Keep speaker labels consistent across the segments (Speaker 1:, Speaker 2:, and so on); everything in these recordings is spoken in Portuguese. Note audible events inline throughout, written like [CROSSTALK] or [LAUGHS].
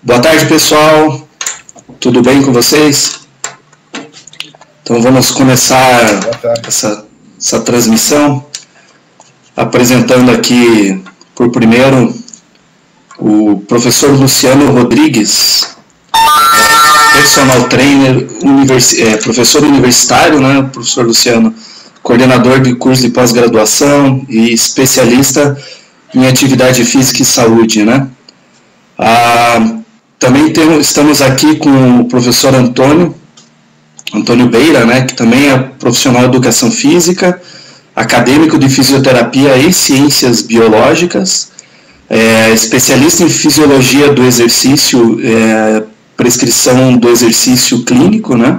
Speaker 1: Boa tarde, pessoal. Tudo bem com vocês? Então vamos começar essa, essa transmissão apresentando aqui por primeiro o professor Luciano Rodrigues, personal trainer, universi é, professor universitário, né, professor Luciano, coordenador de curso de pós-graduação e especialista em atividade física e saúde, né. Ah, também temos, estamos aqui com o professor Antônio, Antônio Beira, né, que também é profissional de educação física, acadêmico de fisioterapia e ciências biológicas, é, especialista em fisiologia do exercício, é, prescrição do exercício clínico, né?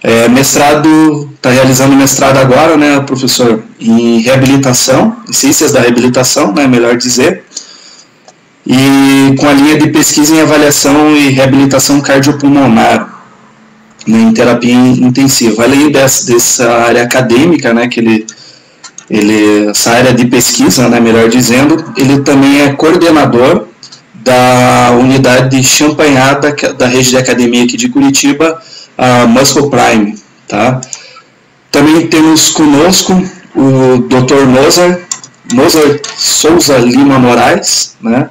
Speaker 1: É, mestrado, está realizando mestrado agora, né, professor, em reabilitação, em ciências da reabilitação, né, melhor dizer, e com a linha de pesquisa em avaliação e reabilitação cardiopulmonar, né, em terapia intensiva. Além dessa, dessa área acadêmica, né, que ele, ele, essa área de pesquisa, né, melhor dizendo, ele também é coordenador da unidade de champanhada da rede de academia aqui de Curitiba, a Muscle Prime, tá? Também temos conosco o Dr. Mozart, Mozart Souza Lima Moraes, né?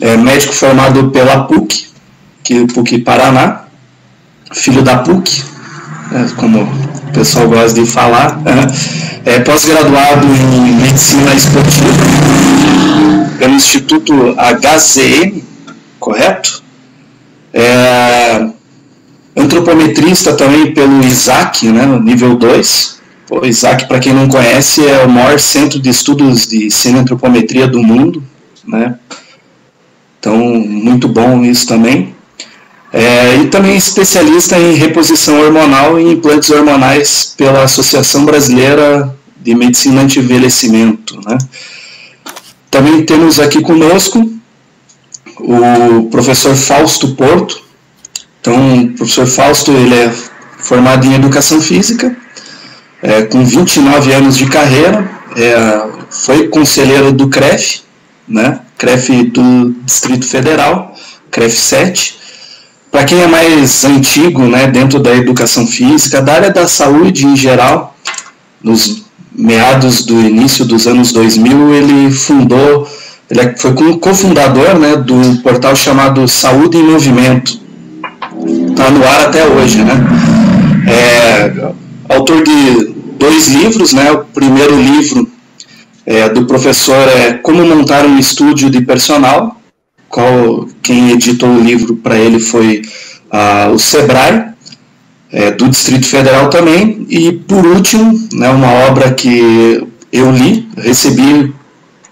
Speaker 1: É médico formado pela PUC, que PUC Paraná, filho da PUC, é, como o pessoal gosta de falar, é, é pós-graduado em medicina esportiva pelo Instituto HZM, correto? É, antropometrista também pelo ISAC, né, nível 2. O ISAC, para quem não conhece, é o maior centro de estudos de cineantropometria do mundo, né? Então, muito bom isso também. É, e também especialista em reposição hormonal e implantes hormonais pela Associação Brasileira de Medicina Anti-Envelhecimento. Né? Também temos aqui conosco o professor Fausto Porto. Então, o professor Fausto ele é formado em Educação Física, é, com 29 anos de carreira, é, foi conselheiro do CREF, né? CREF do Distrito Federal, CREF 7. Para quem é mais antigo, né, dentro da educação física, da área da saúde em geral, nos meados do início dos anos 2000, ele fundou, ele foi cofundador né, do portal chamado Saúde em Movimento. Está no ar até hoje, né? É, autor de dois livros, né? O primeiro livro é, do professor é Como Montar um Estúdio de Personal, qual, quem editou o livro para ele foi ah, o Sebrae, é, do Distrito Federal também, e por último, né, uma obra que eu li, recebi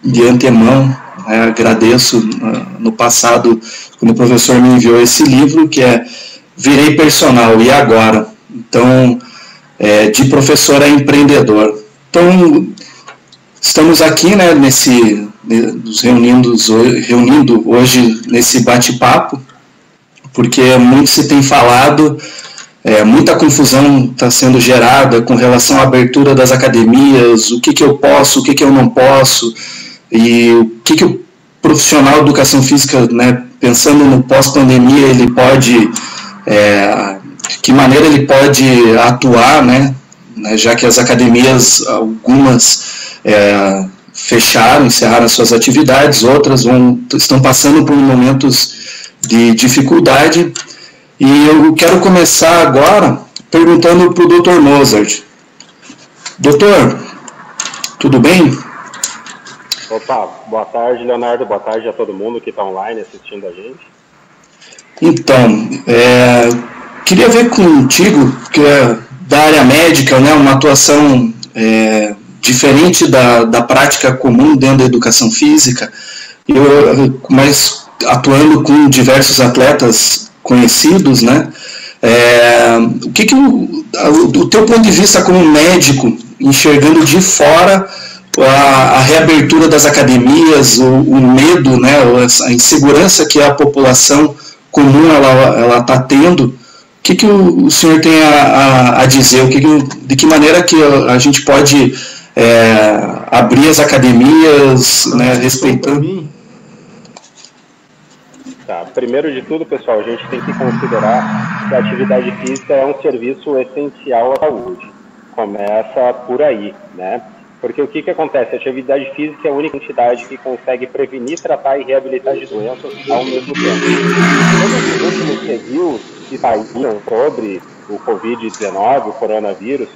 Speaker 1: de antemão, né, agradeço uh, no passado, quando o professor me enviou esse livro, que é Virei Personal, e Agora? Então, é, de professor a empreendedor. Então, Estamos aqui, né, nesse, nos reunindo, reunindo hoje nesse bate-papo, porque muito se tem falado, é, muita confusão está sendo gerada com relação à abertura das academias, o que, que eu posso, o que, que eu não posso, e o que, que o profissional de educação física, né, pensando no pós-pandemia, ele pode, é, que maneira ele pode atuar, né, né já que as academias, algumas é, fecharam, encerraram suas atividades, outras vão, estão passando por momentos de dificuldade. E eu quero começar agora perguntando para o Dr. Mozart. Doutor, tudo bem?
Speaker 2: Opa, boa tarde, Leonardo. Boa tarde a todo mundo que está online assistindo a gente.
Speaker 1: Então, é, queria ver contigo, que é da área médica, né, uma atuação é, diferente da, da prática comum dentro da educação física, eu, mas atuando com diversos atletas conhecidos, né? É, o que, que o, o teu ponto de vista como médico, enxergando de fora a, a reabertura das academias, o, o, medo, né, a insegurança que a população comum ela está tendo, o que, que o, o senhor tem a, a, a dizer? O que, que de que maneira que a, a gente pode é, abrir as academias, né, respeitando.
Speaker 2: Tá. Primeiro de tudo, pessoal, a gente tem que considerar que a atividade física é um serviço essencial à saúde. Começa por aí, né? Porque o que, que acontece? A atividade física é a única entidade que consegue prevenir, tratar e reabilitar de doenças ao mesmo tempo. Todos os últimos reviews que saíram sobre o Covid-19, o coronavírus,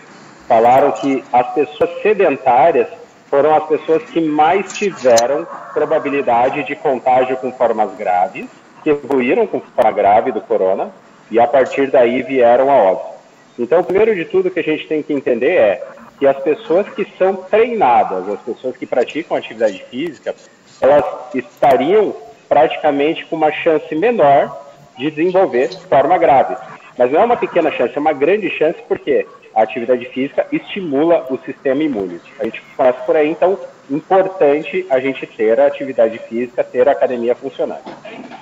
Speaker 2: falaram que as pessoas sedentárias foram as pessoas que mais tiveram probabilidade de contágio com formas graves, que evoluíram com forma grave do corona, e a partir daí vieram a óbito. Então, primeiro de tudo que a gente tem que entender é que as pessoas que são treinadas, as pessoas que praticam atividade física, elas estariam praticamente com uma chance menor de desenvolver forma grave. Mas não é uma pequena chance, é uma grande chance, porque a atividade física estimula o sistema imune. A gente começa por aí, então, importante a gente ter a atividade física, ter a academia funcionando.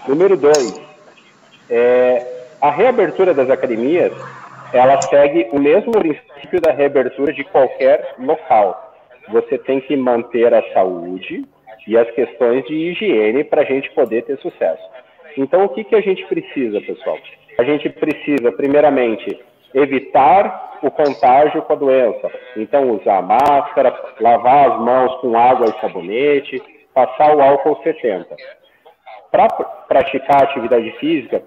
Speaker 2: Número dois, é, a reabertura das academias, ela segue o mesmo princípio da reabertura de qualquer local. Você tem que manter a saúde e as questões de higiene para a gente poder ter sucesso. Então, o que, que a gente precisa, pessoal? A gente precisa, primeiramente, evitar o contágio com a doença. Então, usar máscara, lavar as mãos com água e sabonete, passar o álcool 70. Para praticar atividade física,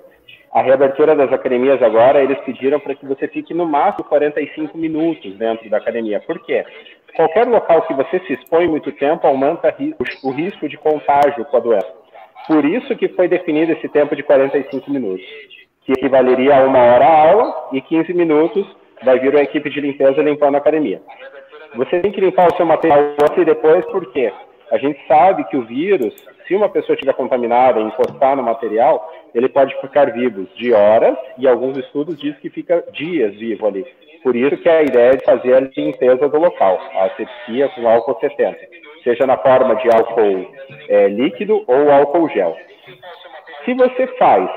Speaker 2: a reabertura das academias agora, eles pediram para que você fique no máximo 45 minutos dentro da academia. Por quê? Qualquer local que você se expõe muito tempo aumenta o risco de contágio com a doença. Por isso que foi definido esse tempo de 45 minutos que equivaleria a uma hora a aula, e 15 minutos vai vir uma equipe de limpeza limpando a academia. Você tem que limpar o seu material antes e depois, porque a gente sabe que o vírus, se uma pessoa estiver contaminada e encostar no material, ele pode ficar vivo de horas, e alguns estudos dizem que fica dias vivo ali. Por isso que é a ideia de fazer a limpeza do local, a asepsia com álcool 70, seja na forma de álcool é, líquido ou álcool gel. Se você faz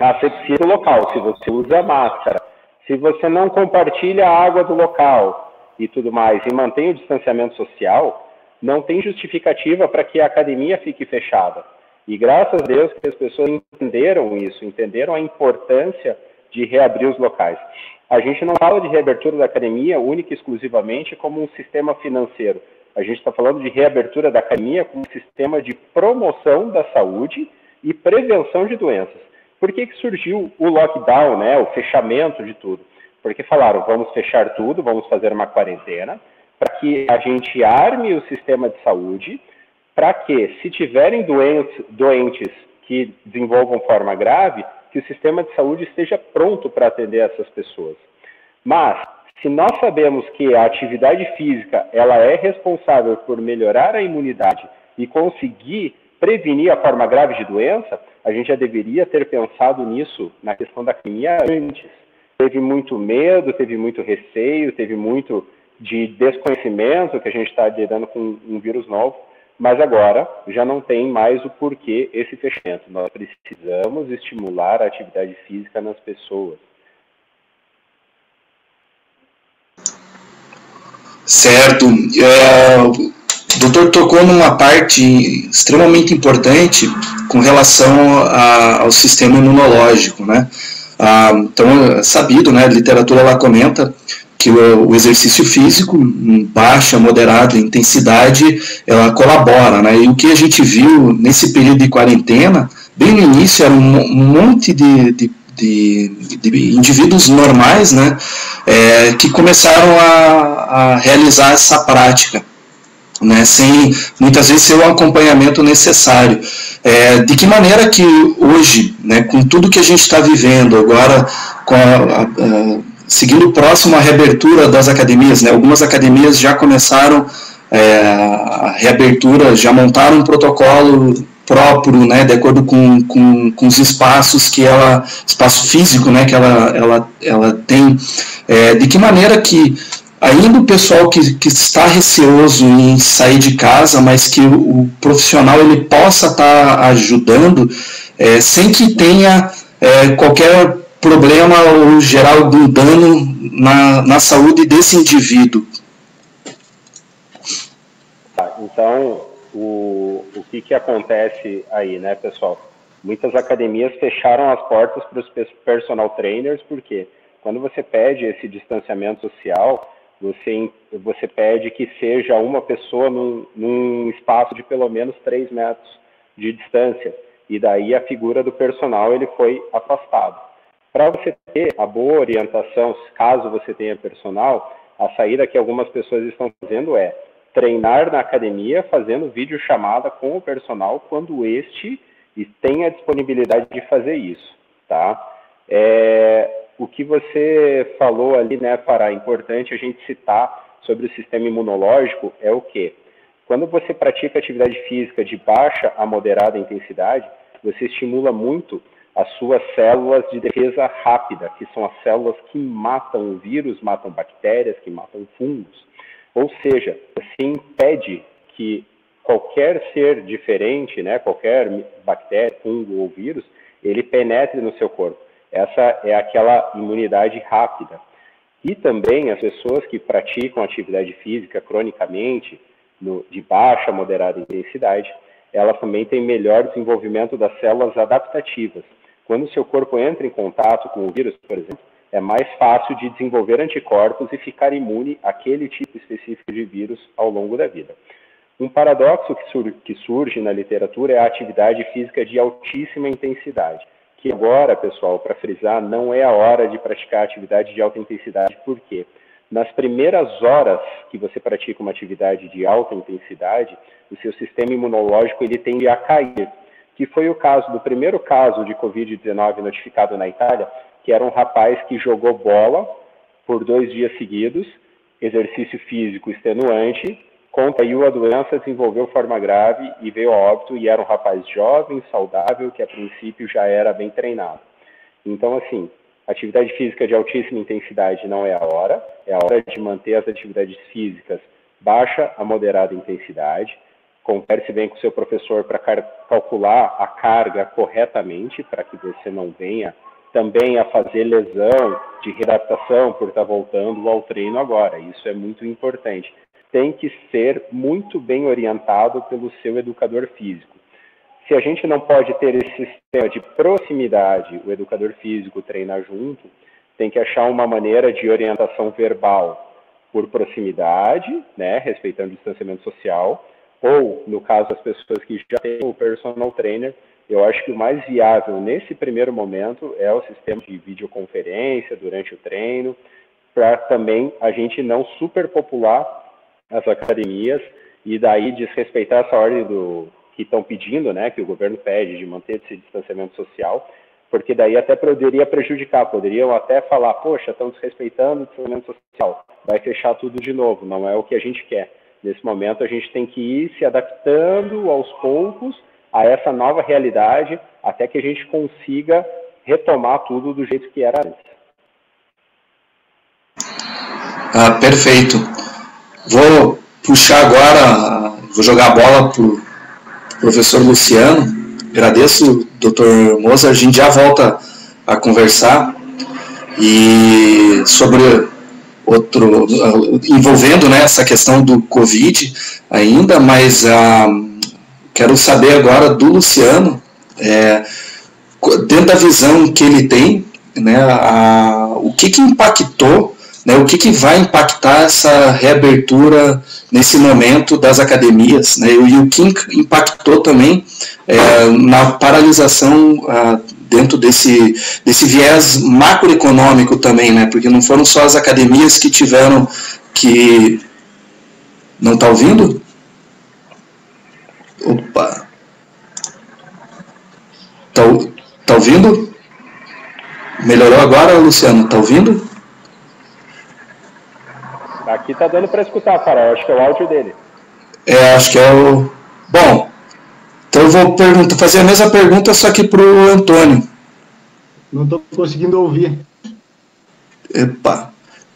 Speaker 2: asepsia do local, se você usa máscara, se você não compartilha a água do local e tudo mais, e mantém o distanciamento social, não tem justificativa para que a academia fique fechada. E graças a Deus que as pessoas entenderam isso, entenderam a importância de reabrir os locais. A gente não fala de reabertura da academia única e exclusivamente como um sistema financeiro. A gente está falando de reabertura da academia como um sistema de promoção da saúde e prevenção de doenças. Por que, que surgiu o lockdown, né, o fechamento de tudo? Porque falaram, vamos fechar tudo, vamos fazer uma quarentena, para que a gente arme o sistema de saúde, para que, se tiverem doentes, doentes que desenvolvam forma grave, que o sistema de saúde esteja pronto para atender essas pessoas. Mas, se nós sabemos que a atividade física ela é responsável por melhorar a imunidade e conseguir prevenir a forma grave de doença, a gente já deveria ter pensado nisso na questão da academia antes. Teve muito medo, teve muito receio, teve muito de desconhecimento que a gente está lidando com um vírus novo, mas agora já não tem mais o porquê esse fechamento. Nós precisamos estimular a atividade física nas pessoas.
Speaker 1: Certo. É, o doutor tocou numa parte extremamente importante com relação a, ao sistema imunológico, né? Ah, então, é sabido, né, a literatura lá comenta que o, o, exercício físico, em baixa, moderada intensidade, ela colabora, né? E o que a gente viu nesse período de quarentena, bem no início, era um, monte de, de de, de, indivíduos normais, né, é, que começaram a, a, realizar essa prática né, sem muitas vezes ser o acompanhamento necessário. É, de que maneira que hoje, né, com tudo que a gente está vivendo agora, com a, a, a, seguindo próximo a reabertura das academias, né, algumas academias já começaram é, a reabertura, já montaram um protocolo próprio, né, de acordo com, com, com os espaços que ela, espaço físico, né, que ela, ela, ela tem, é, de que maneira que ainda o pessoal que, que está receoso em sair de casa, mas que o, o profissional ele possa estar tá ajudando, é, sem que tenha é, qualquer problema ou gerar algum dano na, na saúde desse indivíduo.
Speaker 2: Tá, então, o, o que, que acontece aí, né, pessoal? Muitas academias fecharam as portas para os personal trainers, porque quando você pede esse distanciamento social, você, você pede que seja uma pessoa num, num espaço de pelo menos 3 metros de distância, e daí a figura do personal ele foi afastado. Para você ter a boa orientação, caso você tenha personal, a saída que algumas pessoas estão fazendo é treinar na academia fazendo vídeo chamada com o personal quando este tem a disponibilidade de fazer isso, tá? É, o que você falou ali, né, Fará, é importante a gente citar sobre o sistema imunológico é o quê? Quando você pratica atividade física de baixa a moderada intensidade, você estimula muito as suas células de defesa rápida, que são as células que matam o vírus, matam bactérias, que matam fungos. Ou seja, você impede que qualquer ser diferente, né, qualquer bactéria, fungo ou vírus, ele penetre no seu corpo. Essa é aquela imunidade rápida. E também as pessoas que praticam atividade física cronicamente, no, de baixa, moderada intensidade, elas também têm melhor desenvolvimento das células adaptativas. Quando o seu corpo entra em contato com o vírus, por exemplo, é mais fácil de desenvolver anticorpos e ficar imune àquele tipo específico de vírus ao longo da vida. Um paradoxo que, sur que surge na literatura é a atividade física de altíssima intensidade. Que agora, pessoal, para frisar, não é a hora de praticar atividade de alta intensidade, por quê? Nas primeiras horas que você pratica uma atividade de alta intensidade, o seu sistema imunológico ele tende a cair, que foi o caso do primeiro caso de Covid-19 notificado na Itália, que era um rapaz que jogou bola por dois dias seguidos, exercício físico extenuante, contraiu a doença, desenvolveu forma grave e veio a óbito, e era um rapaz jovem, saudável, que a princípio já era bem treinado. Então, assim, atividade física de altíssima intensidade não é a hora, é a hora de manter as atividades físicas baixa a moderada intensidade, converse bem com o seu professor para calcular a carga corretamente, para que você não venha também a fazer lesão de readaptação por estar voltando ao treino agora. Isso é muito importante. Tem que ser muito bem orientado pelo seu educador físico. Se a gente não pode ter esse sistema de proximidade, o educador físico treinar junto, tem que achar uma maneira de orientação verbal por proximidade, né, respeitando o distanciamento social, ou, no caso das pessoas que já têm o personal trainer, eu acho que o mais viável nesse primeiro momento é o sistema de videoconferência durante o treino, para também a gente não superpopular as academias e daí desrespeitar essa ordem do que estão pedindo, né, que o governo pede de manter esse distanciamento social, porque daí até poderia prejudicar, poderiam até falar, poxa, estão desrespeitando o distanciamento social, vai fechar tudo de novo, não é o que a gente quer. Nesse momento, a gente tem que ir se adaptando aos poucos a essa nova realidade até que a gente consiga retomar tudo do jeito que era antes.
Speaker 1: Ah, perfeito. Vou puxar agora, vou jogar a bola para o professor Luciano. Agradeço, doutor Moza. A gente já volta a conversar e sobre outro envolvendo né, essa questão do Covid ainda, mas ah, quero saber agora do Luciano, é, dentro da visão que ele tem, né, a, o que, que impactou, né, o que, que vai impactar essa reabertura nesse momento das academias, né, e o que impactou também é, na paralisação ah, dentro desse, desse viés macroeconômico também, né? Porque não foram só as academias que tiveram que. Não está ouvindo? Opa! Tá, tá ouvindo? Melhorou agora, Luciano? Tá ouvindo?
Speaker 2: Aqui tá dando para escutar, cara. acho que é o áudio dele.
Speaker 1: É, acho que é o. Bom, então eu vou perguntar, fazer a mesma pergunta, só que para o Antônio.
Speaker 3: Não estou conseguindo ouvir.
Speaker 1: Epa.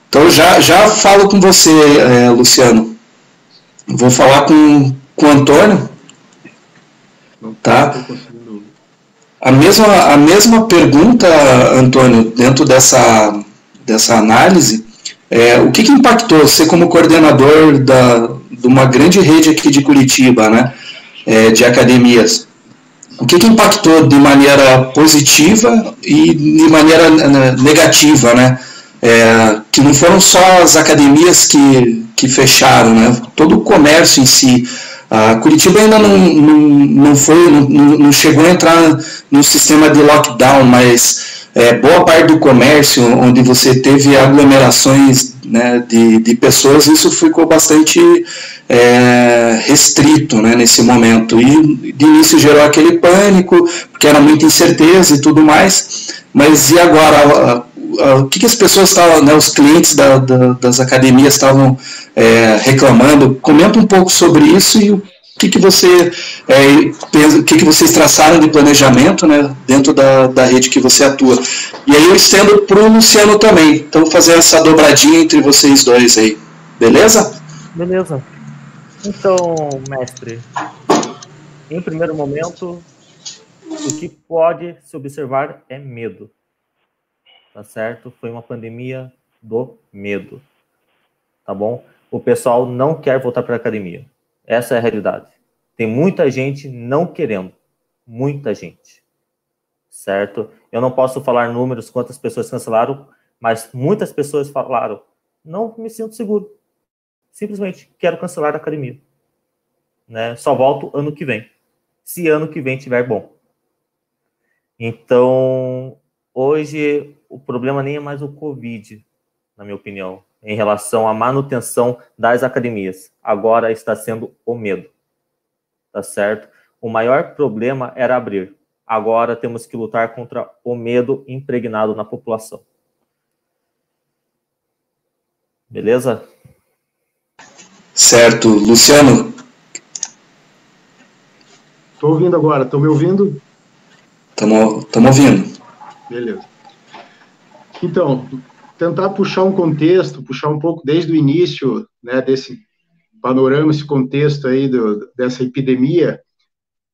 Speaker 1: Então já, já falo com você, é, Luciano. Vou falar com, com o Antônio. Não tá? A mesma, a mesma pergunta, Antônio, dentro dessa, dessa análise, é, o que, que impactou você como coordenador da, de uma grande rede aqui de Curitiba, né? é, de academias. o que, que impactou de maneira positiva e de maneira né, negativa, né? É, que não foram só as academias que, que fecharam, né? Todo o comércio em si. A Curitiba ainda não, não, não foi, não, não chegou a entrar no sistema de lockdown, mas é, boa parte do comércio, onde você teve aglomerações né, de, de pessoas, isso ficou bastante é, restrito né, nesse momento. E de início gerou aquele pânico, porque era muita incerteza e tudo mais. Mas e agora? O que, que as pessoas estavam, né, os clientes da, da, das academias estavam é, reclamando? Comenta um pouco sobre isso e o que, que você é, pensa, o que, que vocês traçaram de planejamento né, dentro da, da rede que você atua. E aí eu estendo para o Luciano também. Então fazer essa dobradinha entre vocês dois aí. Beleza?
Speaker 4: Beleza. Então, mestre, em primeiro momento, o que pode se observar é medo. Tá certo? Foi uma pandemia do medo. Tá bom? O pessoal não quer voltar para a academia. Essa é a realidade. Tem muita gente não querendo. Muita gente. Certo? Eu não posso falar números, quantas pessoas cancelaram, mas muitas pessoas falaram: não me sinto seguro. Simplesmente quero cancelar a academia. Né? Só volto ano que vem. Se ano que vem tiver bom. Então, hoje, o problema nem é mais o Covid, na minha opinião em relação à manutenção das academias. Agora está sendo o medo. Tá certo? O maior problema era abrir. Agora temos que lutar contra o medo impregnado na população. Beleza?
Speaker 1: Certo. Luciano?
Speaker 3: Estou ouvindo agora. Estão me ouvindo?
Speaker 1: Estamos ouvindo.
Speaker 3: Beleza. Então, tentar puxar um contexto, puxar um pouco desde o início, né, desse panorama, esse contexto aí do, dessa epidemia,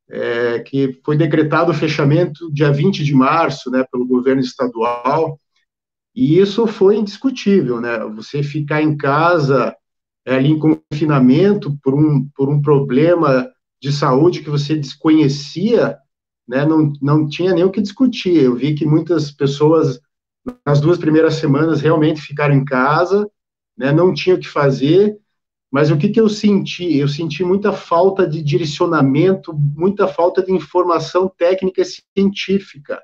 Speaker 3: é, que foi decretado o fechamento dia 20 de março, né, pelo governo estadual, e isso foi indiscutível, né, você ficar em casa, é, ali em confinamento, por um, por um problema de saúde que você desconhecia, né, não, não tinha nem o que discutir, eu vi que muitas pessoas nas duas primeiras semanas realmente ficaram em casa, né, não tinha o que fazer, mas o que, que eu senti? Eu senti muita falta de direcionamento, muita falta de informação técnica e científica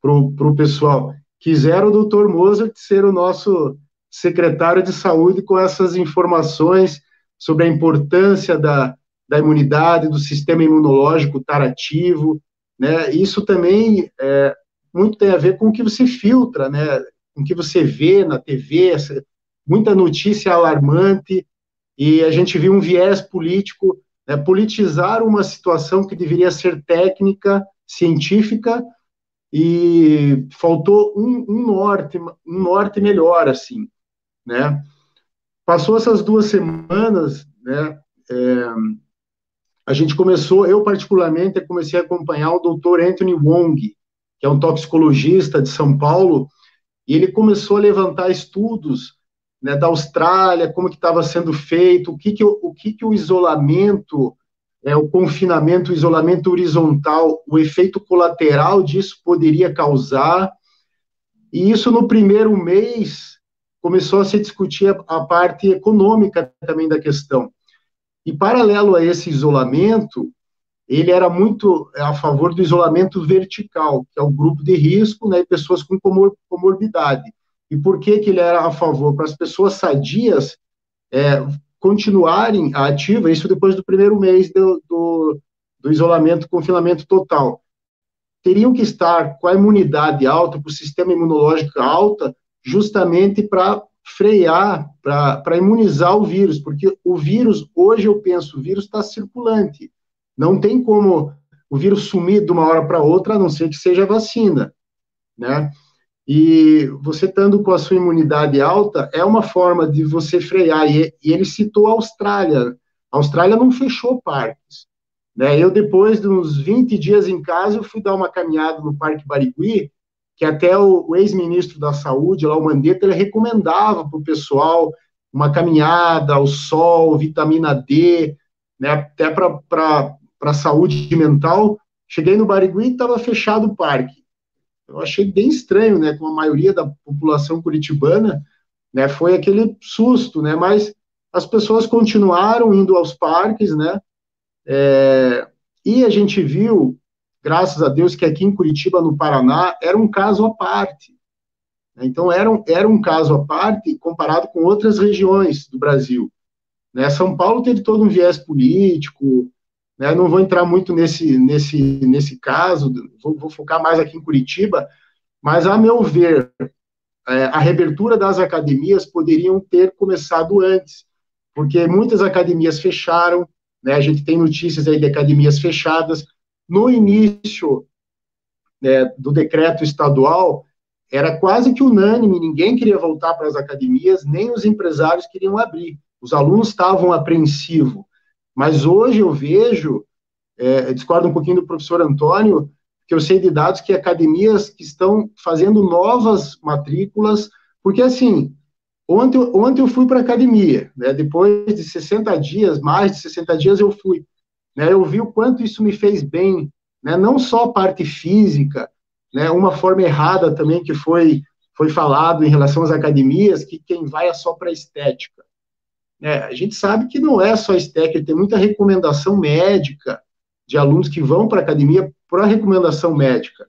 Speaker 3: para o pessoal. Quiseram o doutor Mozart ser o nosso secretário de saúde com essas informações sobre a importância da, da imunidade, do sistema imunológico estar ativo, né? Isso também é, muito tem a ver com o que você filtra, né? Com o que você vê na TV, essa, muita notícia alarmante, e a gente viu um viés político, né, politizar uma situação que deveria ser técnica, científica, e faltou um, um norte, um norte melhor, assim, né? Passou essas duas semanas, né? É, a gente começou, eu particularmente comecei a acompanhar o Dr. Anthony Wong, é um toxicologista de São Paulo, e ele começou a levantar estudos né, da Austrália, como que estava sendo feito, o que que o, que que o isolamento, é, o confinamento, o isolamento horizontal, o efeito colateral disso poderia causar, e isso no primeiro mês começou a se discutir a, a parte econômica também da questão. E paralelo a esse isolamento, ele era muito a favor do isolamento vertical, que é o grupo de risco, né, e pessoas com comor comorbidade. E por que, que ele era a favor? Para as pessoas sadias é, continuarem ativas, isso depois do primeiro mês do, do, do isolamento, confinamento total. Teriam que estar com a imunidade alta, com o sistema imunológico alta, justamente para frear, para imunizar o vírus, porque o vírus, hoje eu penso, o vírus está circulante, não tem como o vírus sumir de uma hora para outra, a não ser que seja vacina, né? E você estando com a sua imunidade alta é uma forma de você frear. E, e ele citou a Austrália. A Austrália não fechou parques. Né? Eu, depois de uns 20 dias em casa, eu fui dar uma caminhada no Parque Barigui, que até o, o ex-ministro da Saúde, lá o Mandetta, ele recomendava para o pessoal uma caminhada ao sol, vitamina D, né? até para para saúde mental, Cheguei no Barigui e estava fechado o parque. Eu achei bem estranho, né, com a maioria da população curitibana, né, foi aquele susto, né, mas as pessoas continuaram indo aos parques, né, é, e a gente viu, graças a Deus, que aqui em Curitiba, no Paraná, era um caso à parte. Então, era um, era um caso à parte comparado com outras regiões do Brasil. Né? São Paulo teve todo um viés político, né? não vou entrar muito nesse, nesse, nesse caso, vou, vou focar mais aqui em Curitiba, mas, a meu ver, é, a reabertura das academias poderiam ter começado antes, porque muitas academias fecharam, né? a gente tem notícias aí de academias fechadas. No início né, do decreto estadual, era quase que unânime, ninguém queria voltar para as academias, nem os empresários queriam abrir. Os alunos estavam apreensivos. Mas hoje eu vejo, é, discordo um pouquinho do professor Antônio, que eu sei de dados que academias que estão fazendo novas matrículas, porque assim, ontem, ontem eu fui para a academia, né, depois de 60 dias, mais de 60 dias eu fui, né, eu vi o quanto isso me fez bem, né, não só a parte física, né, uma forma errada também que foi, foi falado em relação às academias, que quem vai é só para estética. É, a gente sabe que não é só estética, tem muita recomendação médica de alunos que vão para a academia por recomendação médica.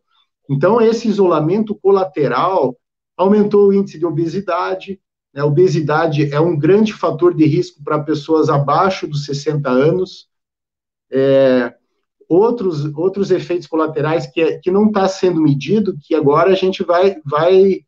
Speaker 3: Então, esse isolamento colateral aumentou o índice de obesidade. Né? A obesidade é um grande fator de risco para pessoas abaixo dos 60 anos. É, outros, outros efeitos colaterais que, que não está sendo medido, que agora a gente vai, vai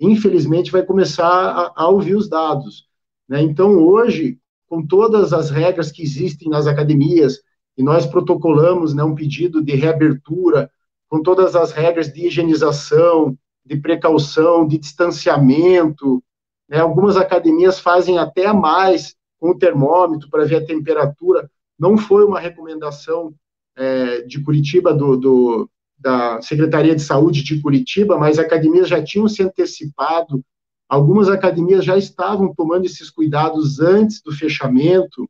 Speaker 3: infelizmente, vai começar a, a ouvir os dados. Né? Então, hoje, com todas as regras que existem nas academias, e nós protocolamos né, um pedido de reabertura, com todas as regras de higienização, de precaução, de distanciamento, né? algumas academias fazem até mais com o termômetro para ver a temperatura, não foi uma recomendação é, de Curitiba, do, do, da Secretaria de Saúde de Curitiba, mas academias já tinham se antecipado, algumas academias já estavam tomando esses cuidados antes do fechamento,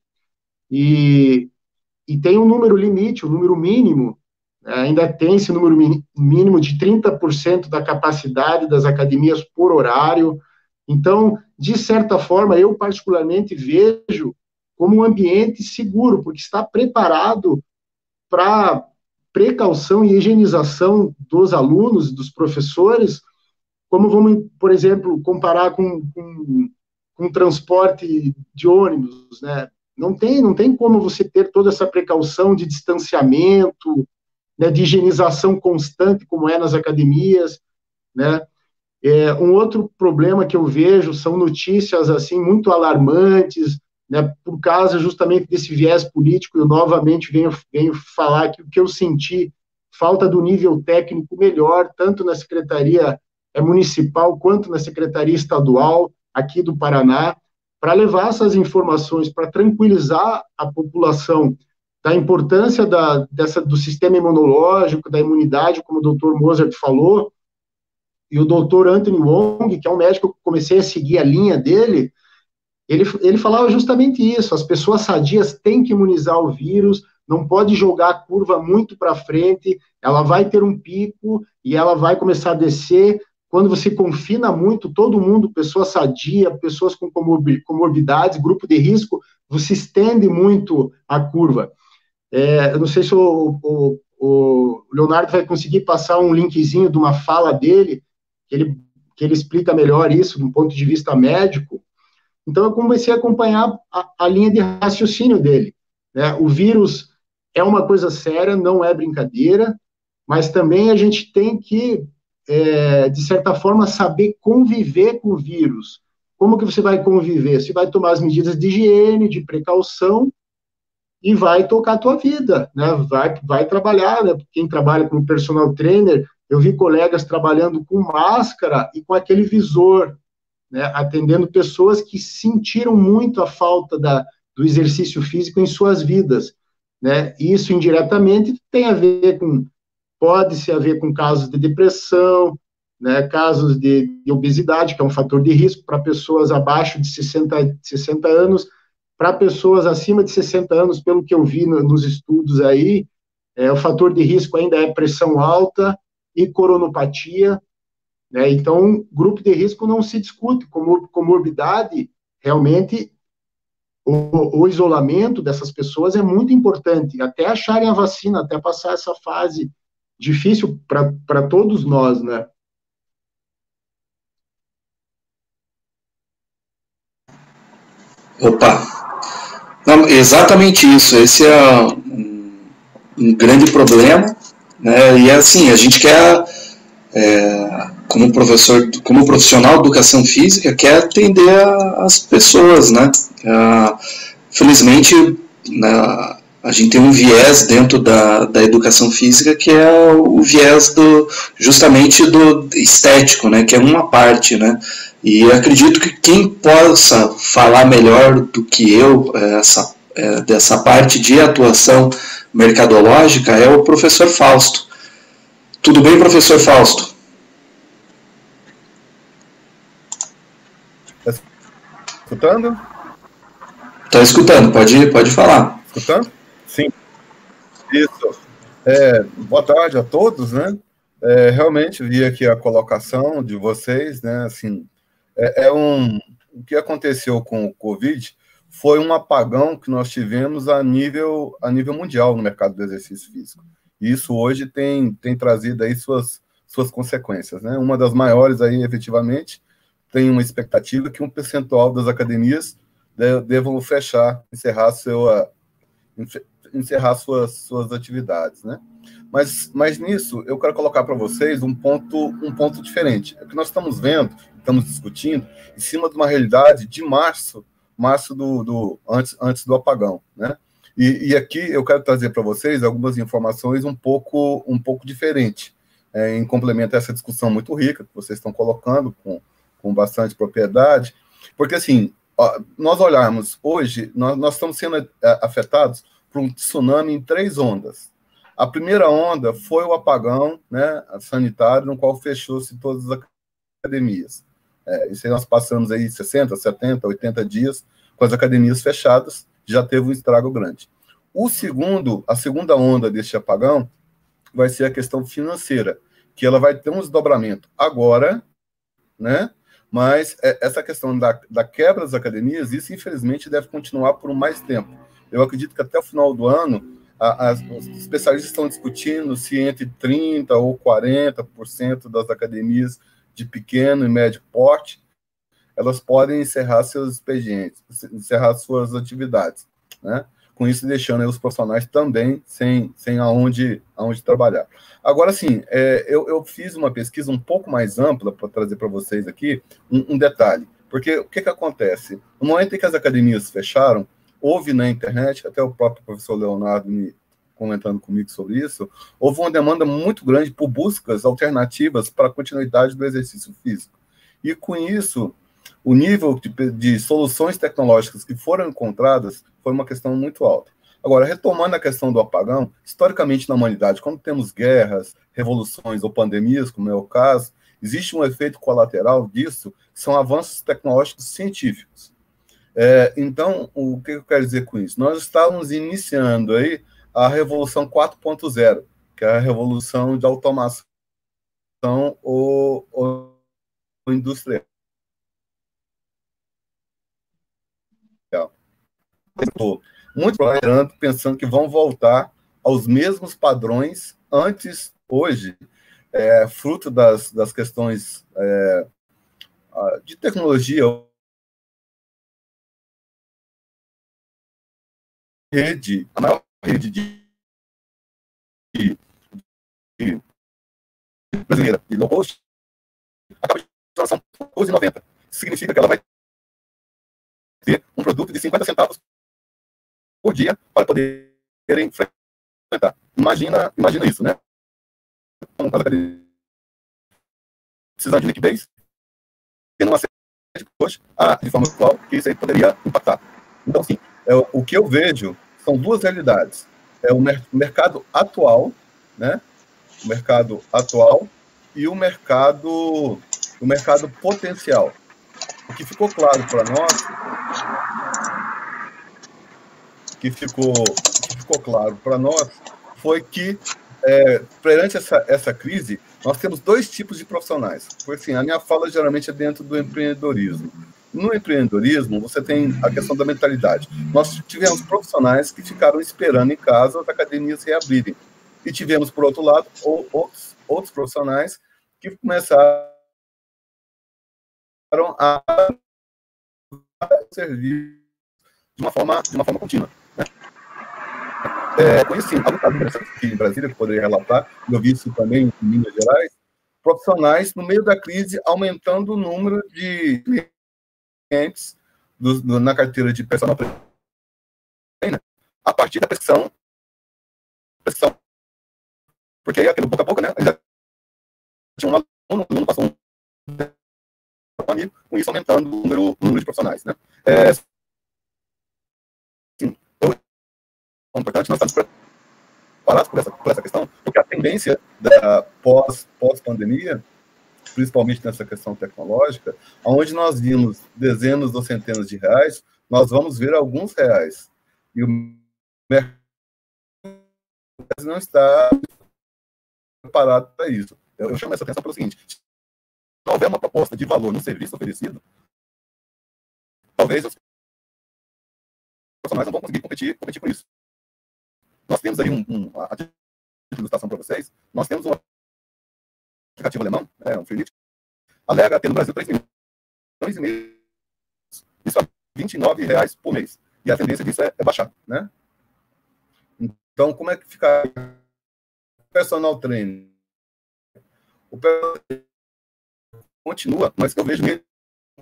Speaker 3: e, e tem um número limite, um número mínimo, né, ainda tem esse número mínimo de 30% da capacidade das academias por horário. Então, de certa forma, eu particularmente vejo como um ambiente seguro, porque está preparado para precaução e higienização dos alunos, dos professores, como vamos, por exemplo, comparar com, com, com transporte de ônibus, né? Não tem, não tem como você ter toda essa precaução de distanciamento, né, de higienização constante, como é nas academias, né? É, um outro problema que eu vejo são notícias assim muito alarmantes né, por causa justamente desse viés político, eu novamente venho, venho falar que o que eu senti, falta do nível técnico melhor, tanto na Secretaria é, Municipal quanto na Secretaria Estadual, aqui do Paraná, para levar essas informações, para tranquilizar a população da importância da, dessa, do sistema imunológico, da imunidade, como o doutor Mozart falou, e o doutor Anthony Wong, que é um médico que comecei a seguir a linha dele, ele, ele falava justamente isso: as pessoas sadias têm que imunizar o vírus, não pode jogar a curva muito para frente, ela vai ter um pico e ela vai começar a descer. Quando você confina muito todo mundo, pessoa sadia, pessoas com comorbidades, grupo de risco, você estende muito a curva. É, eu não sei se o, o, o, Leonardo vai conseguir passar um linkzinho de uma fala dele, que ele, que ele explica melhor isso, do ponto de vista médico, então, eu comecei a acompanhar a, a linha de raciocínio dele. Né? O vírus é uma coisa séria, não é brincadeira, mas também a gente tem que, é, de certa forma, saber conviver com o vírus. Como que você vai conviver? Você vai tomar as medidas de higiene, de precaução, e vai tocar a tua vida, né? Vai, vai trabalhar, né? Quem trabalha como personal trainer, eu vi colegas trabalhando com máscara e com aquele visor, né, atendendo pessoas que sentiram muito a falta da, do exercício físico em suas vidas. Né? Isso indiretamente tem a ver com, pode-se haver com casos de depressão, né, casos de, de, obesidade, que é um fator de risco para pessoas abaixo de 60, 60 anos, para pessoas acima de 60 anos, pelo que eu vi no, nos estudos aí, é, o fator de risco ainda é pressão alta e coronopatia, né? Então, grupo de risco não se discute, como comorbidade, realmente o, o, isolamento dessas pessoas é muito importante, até acharem a vacina, até passar essa fase difícil para todos nós, né?
Speaker 1: Opa, Não, exatamente isso. Esse é um, um, grande problema, né? E é assim, a gente quer, é, como professor, como profissional de educação física, quer atender a, as pessoas, né? É, felizmente, na, a gente tem um viés dentro da, da educação física que é o viés do justamente do estético, né? Que é uma parte, né? E acredito que quem possa falar melhor do que eu é, essa, é, dessa parte de atuação mercadológica é o professor Fausto. Tudo bem, professor Fausto?
Speaker 5: Está escutando?
Speaker 1: Está escutando, pode, pode falar.
Speaker 5: Escutando? Sim. Isso. É, boa tarde a todos, né? É, realmente vi aqui a colocação de vocês, né? Assim, é, é um o que aconteceu com o Covid foi um apagão que nós tivemos a nível a nível mundial no mercado do exercício físico. E isso hoje tem tem trazido aí suas suas consequências, né? Uma das maiores aí, efetivamente, tem uma expectativa que um percentual das academias devam fechar, encerrar seu encerrar suas suas atividades, né? Mas, mas nisso eu quero colocar para vocês um ponto um ponto diferente. O que nós estamos vendo estamos discutindo em cima de uma realidade de março, março do, do antes, antes do apagão, né? E, e aqui eu quero trazer para vocês algumas informações um pouco um pouco diferentes, é, em complemento a essa discussão muito rica que vocês estão colocando com, com bastante propriedade, porque assim nós olharmos hoje nós, nós estamos sendo é, afetados por um tsunami em três ondas. A primeira onda foi o apagão né, sanitário, no qual fechou-se todas as academias. É, isso aí nós passamos aí 60, 70, 80 dias com as academias fechadas, já teve um estrago grande. O segundo, a segunda onda deste apagão vai ser a questão financeira, que ela vai ter um desdobramento agora, né? Mas é, essa questão da, da quebra das academias, isso infelizmente deve continuar por mais tempo. Eu acredito que até o final do ano, a, as, os especialistas estão discutindo se entre 30% ou 40% das academias de pequeno e médio porte, elas podem encerrar seus expedientes, encerrar suas atividades, né? Com isso, deixando os profissionais também sem, sem aonde, aonde trabalhar. Agora, sim, é, eu, eu fiz uma pesquisa um pouco mais ampla para trazer para vocês aqui um, um detalhe. Porque o que, que acontece? No momento em que as academias fecharam, houve na internet, até o próprio professor Leonardo me, comentando comigo sobre isso, houve uma demanda muito grande por buscas alternativas para a continuidade do exercício físico. E com isso, o nível de, de soluções tecnológicas que foram encontradas foi uma questão muito alta. Agora, retomando a questão do apagão, historicamente na humanidade, quando temos guerras, revoluções ou pandemias, como é o caso, existe um efeito colateral disso, que são avanços tecnológicos científicos. É, então, o que eu quero dizer com isso? Nós estávamos iniciando aí a Revolução 4.0, que é a revolução de automação ou, ou industrial. Muito provavelmente pensando que vão voltar aos mesmos padrões antes, hoje, é, fruto das, das questões é, de tecnologia, rede, a maior rede de, de, de brasileira de low cost acaba de um 12,90. Significa que ela vai ter um produto de 50 centavos por dia para poder enfrentar. Imagina, imagina isso, né? Um precisando de liquidez, tendo uma série de coxa, ah, de forma atual, que isso aí poderia impactar. Então, sim, é, o que eu vejo são duas realidades. É o mer mercado atual, né? O mercado atual e o mercado o mercado potencial. O que ficou claro para nós que ficou que ficou claro para nós foi que, é, perante essa, essa crise, nós temos dois tipos de profissionais. Foi assim, a minha fala geralmente é dentro do empreendedorismo. No empreendedorismo, você tem a questão da mentalidade. Nós tivemos profissionais que ficaram esperando em casa as academias reabrirem. E tivemos, por outro lado, outros, outros profissionais que começaram a servir de uma forma, de uma forma contínua. Né? É, conheci alguns casos aqui em Brasília, que poderia relatar, eu vi isso também em Minas Gerais, profissionais, no meio da crise, aumentando o número de clientes do, do, na carteira de personal trainer a partir da pressão, pressão porque aí, aquilo, pouco a pouco, né, ainda tinha um aluno, um aluno passou um amigo, com isso aumentando o número, o número de profissionais, né. É, é importante nós estamos preparados por essa, por essa questão, porque a tendência da pós, pós-pandemia, principalmente nessa questão tecnológica, onde nós vimos dezenas ou centenas de reais, nós vamos ver alguns reais. E o mercado não está preparado para isso. Eu, chamo essa atenção pelo seguinte: se houver uma proposta de valor no serviço oferecido, talvez os profissionais não vão conseguir competir, competir com isso. Nós temos aí um, um a ilustração para vocês. Nós temos um aplicativo alemão, é, um Freelite, alega ter no Brasil 3 milhões e meio. Isso é 29 reais por mês. E a tendência disso é, é baixar, né? Então, como é que fica o personal training? O personal continua, mas eu vejo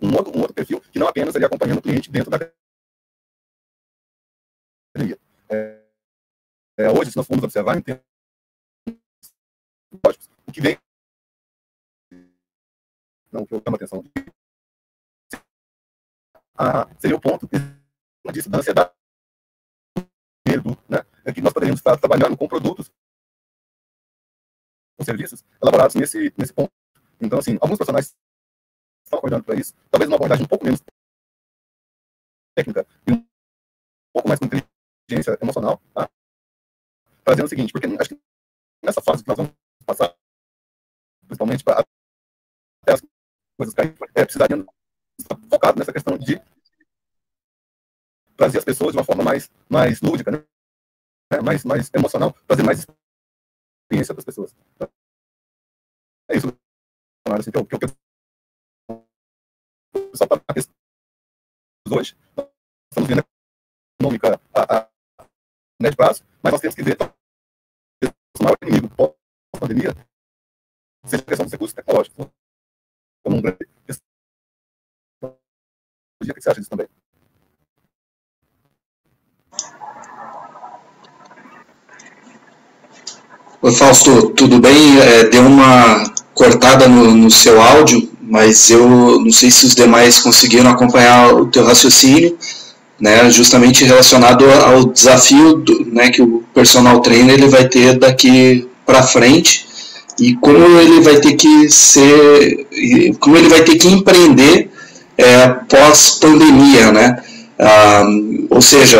Speaker 5: um outro, um outro perfil que não apenas ele acompanhando o cliente dentro da. É, é, hoje, se nós formos observar, em termos o que vem. Não, o que eu chamo a atenção. Ah, seria o ponto disse da ansiedade. Né? É que nós poderíamos estar trabalhando com produtos, com serviços elaborados nesse, nesse ponto. Então, assim, alguns profissionais estão acordando para isso, talvez uma abordagem um pouco menos técnica e um pouco mais com inteligência emocional, tá? trazendo o seguinte, porque acho que nessa fase que nós vamos passar, principalmente para as coisas caírem, é precisaria estar focado nessa questão de trazer as pessoas de uma forma mais, mais lúdica, né? mais, mais emocional, trazer mais experiência das pessoas. É isso, assim, que eu, que eu só para hoje, nós estamos vendo a econômica a, a médio prazo, mas nós temos que ver o maior inimigo pós-pandemia seja a questão dos recursos tecnológicos. Como o que você acha disso também?
Speaker 1: Oi, Fausto, tudo bem? É, deu uma cortada no, no, seu áudio, mas eu não sei se os demais conseguiram acompanhar o teu raciocínio né, justamente relacionado ao desafio do, né, que o personal trainer ele vai ter daqui para frente e como ele vai ter que ser, como ele vai ter que empreender é, pós pandemia, né? Ah, ou seja,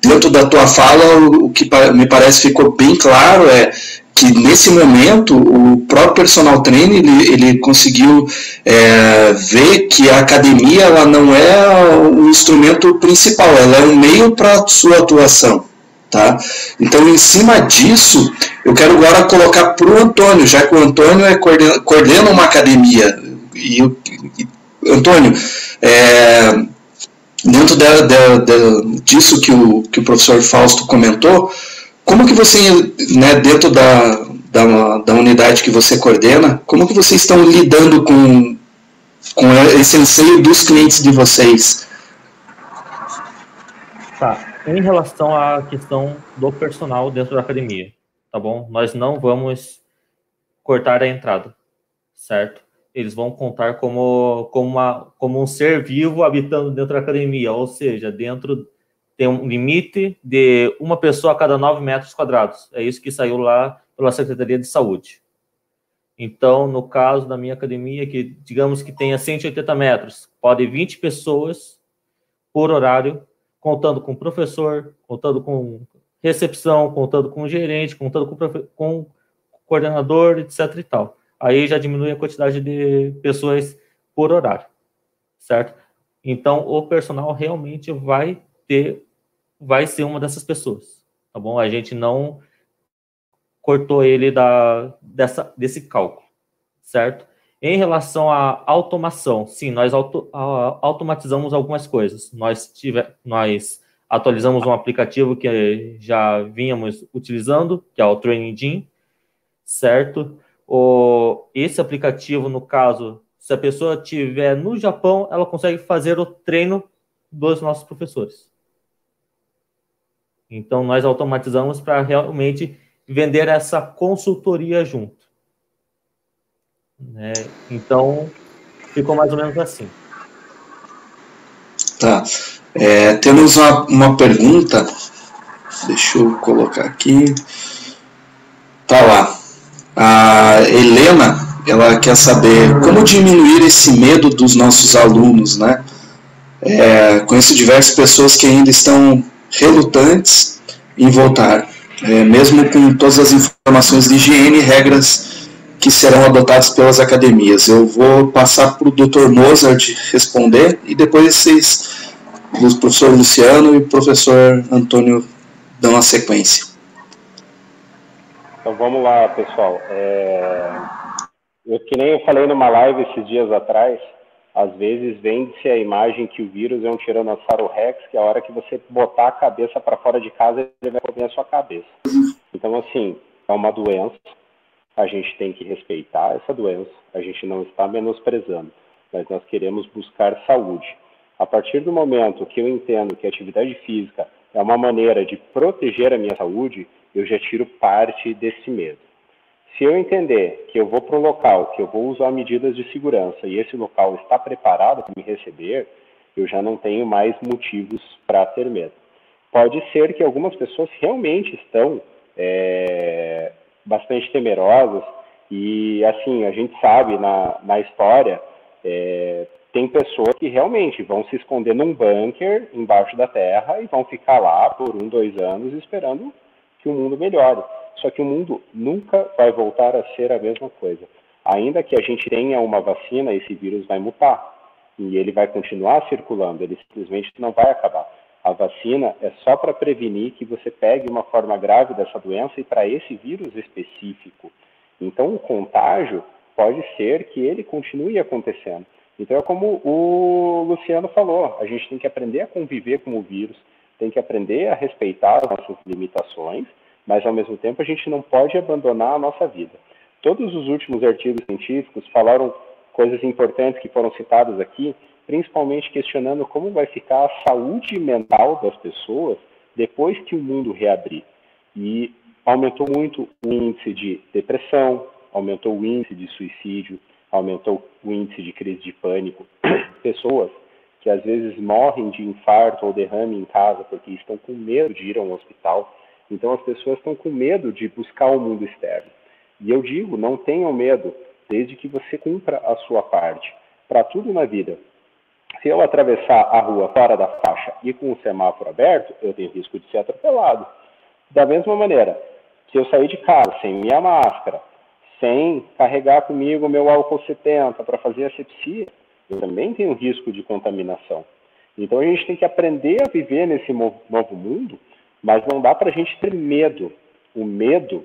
Speaker 1: dentro da tua fala, o que me parece ficou bem claro é que nesse momento o próprio personal trainer ele, ele conseguiu é, ver que a academia ela não é o instrumento principal, ela é um meio para sua atuação. Tá? Então, em cima disso, eu quero agora colocar para o Antônio, já que o Antônio é coordena, coordena uma academia. E, e Antônio, é, dentro disso que o, que o professor Fausto comentou, como que você, né, dentro da, da, da unidade que você coordena, como que vocês estão lidando com, com esse anseio dos clientes de vocês?
Speaker 4: Tá. Em relação à questão do personal dentro da academia, tá bom? Nós não vamos cortar a entrada, certo? Eles vão contar como, como, uma, como um ser vivo habitando dentro da academia, ou seja, dentro tem um limite de uma pessoa a cada 9 metros quadrados. É isso que saiu lá pela Secretaria de Saúde. Então, no caso da minha academia, que digamos que tenha 180 metros, pode 20 pessoas por horário, contando com professor, contando com recepção, contando com gerente, contando com, com coordenador, etc e tal. Aí já diminui a quantidade de pessoas por horário, certo? Então, o personal realmente vai ter, vai ser uma dessas pessoas, tá bom? A gente não cortou ele da, dessa, desse cálculo, certo? Em relação à automação, sim, nós auto, automatizamos algumas coisas. Nós, tive, nós atualizamos um aplicativo que já vínhamos utilizando, que é o Training Gym, certo? O, esse aplicativo, no caso, se a pessoa estiver no Japão, ela consegue fazer o treino dos nossos professores. Então, nós automatizamos para realmente vender essa consultoria junto. Né? Então, ficou mais ou menos assim.
Speaker 1: Tá. É, temos uma, uma pergunta. Deixa eu colocar aqui. Tá lá. A Helena, ela quer saber como diminuir esse medo dos nossos alunos, né? É, conheço diversas pessoas que ainda estão relutantes em voltar, é, mesmo com todas as informações de higiene e regras que serão adotadas pelas academias. Eu vou passar para o Dr. Mozart responder e depois vocês, o professor Luciano e o professor Antônio, dão a sequência.
Speaker 2: Então vamos lá, pessoal. É... Eu, que nem eu falei numa live esses dias atrás, às vezes vende-se a imagem que o vírus é um tiranossauro rex, que a hora que você botar a cabeça para fora de casa, ele vai comer a sua cabeça. Então, assim, é uma doença, a gente tem que respeitar essa doença, a gente não está menosprezando, mas nós queremos buscar saúde. A partir do momento que eu entendo que a atividade física é uma maneira de proteger a minha saúde, eu já tiro parte desse medo. Se eu entender que eu vou para um local, que eu vou usar medidas de segurança e esse local está preparado para me receber, eu já não tenho mais motivos para ter medo. Pode ser que algumas pessoas realmente estão é, bastante temerosas e, assim, a gente sabe na, na história, é, tem pessoas que realmente vão se esconder num bunker embaixo da terra e vão ficar lá por um, dois anos esperando que o mundo melhore. Só que o mundo nunca vai voltar a ser a mesma coisa. Ainda que a gente tenha uma vacina, esse vírus vai mutar e ele vai continuar circulando, ele simplesmente não vai acabar. A vacina é só para prevenir que você pegue uma forma grave dessa doença e para esse vírus específico. Então, o contágio pode ser que ele continue acontecendo. Então, é como o Luciano falou: a gente tem que aprender a conviver com o vírus, tem que aprender a respeitar as nossas limitações, mas ao mesmo tempo a gente não pode abandonar a nossa vida. Todos os últimos artigos científicos falaram coisas importantes que foram citadas aqui, principalmente questionando como vai ficar a saúde mental das pessoas depois que o mundo reabrir. E aumentou muito o índice de depressão, aumentou o índice de suicídio, aumentou o índice de crise de pânico. [CLEARS THROAT] Pessoas que às vezes morrem de infarto ou derrame em casa porque estão com medo de ir a um hospital. Então as pessoas estão com medo de buscar o mundo externo. E eu digo, não tenham medo, desde que você cumpra a sua parte. Para tudo na vida. Se eu atravessar a rua fora da faixa e com o semáforo aberto, eu tenho risco de ser atropelado. Da mesma maneira, se eu sair de casa sem minha máscara, sem carregar comigo meu álcool 70 para fazer asepsia, eu também tenho risco de contaminação. Então a gente tem que aprender a viver nesse novo mundo, mas não dá para a gente ter medo. O medo,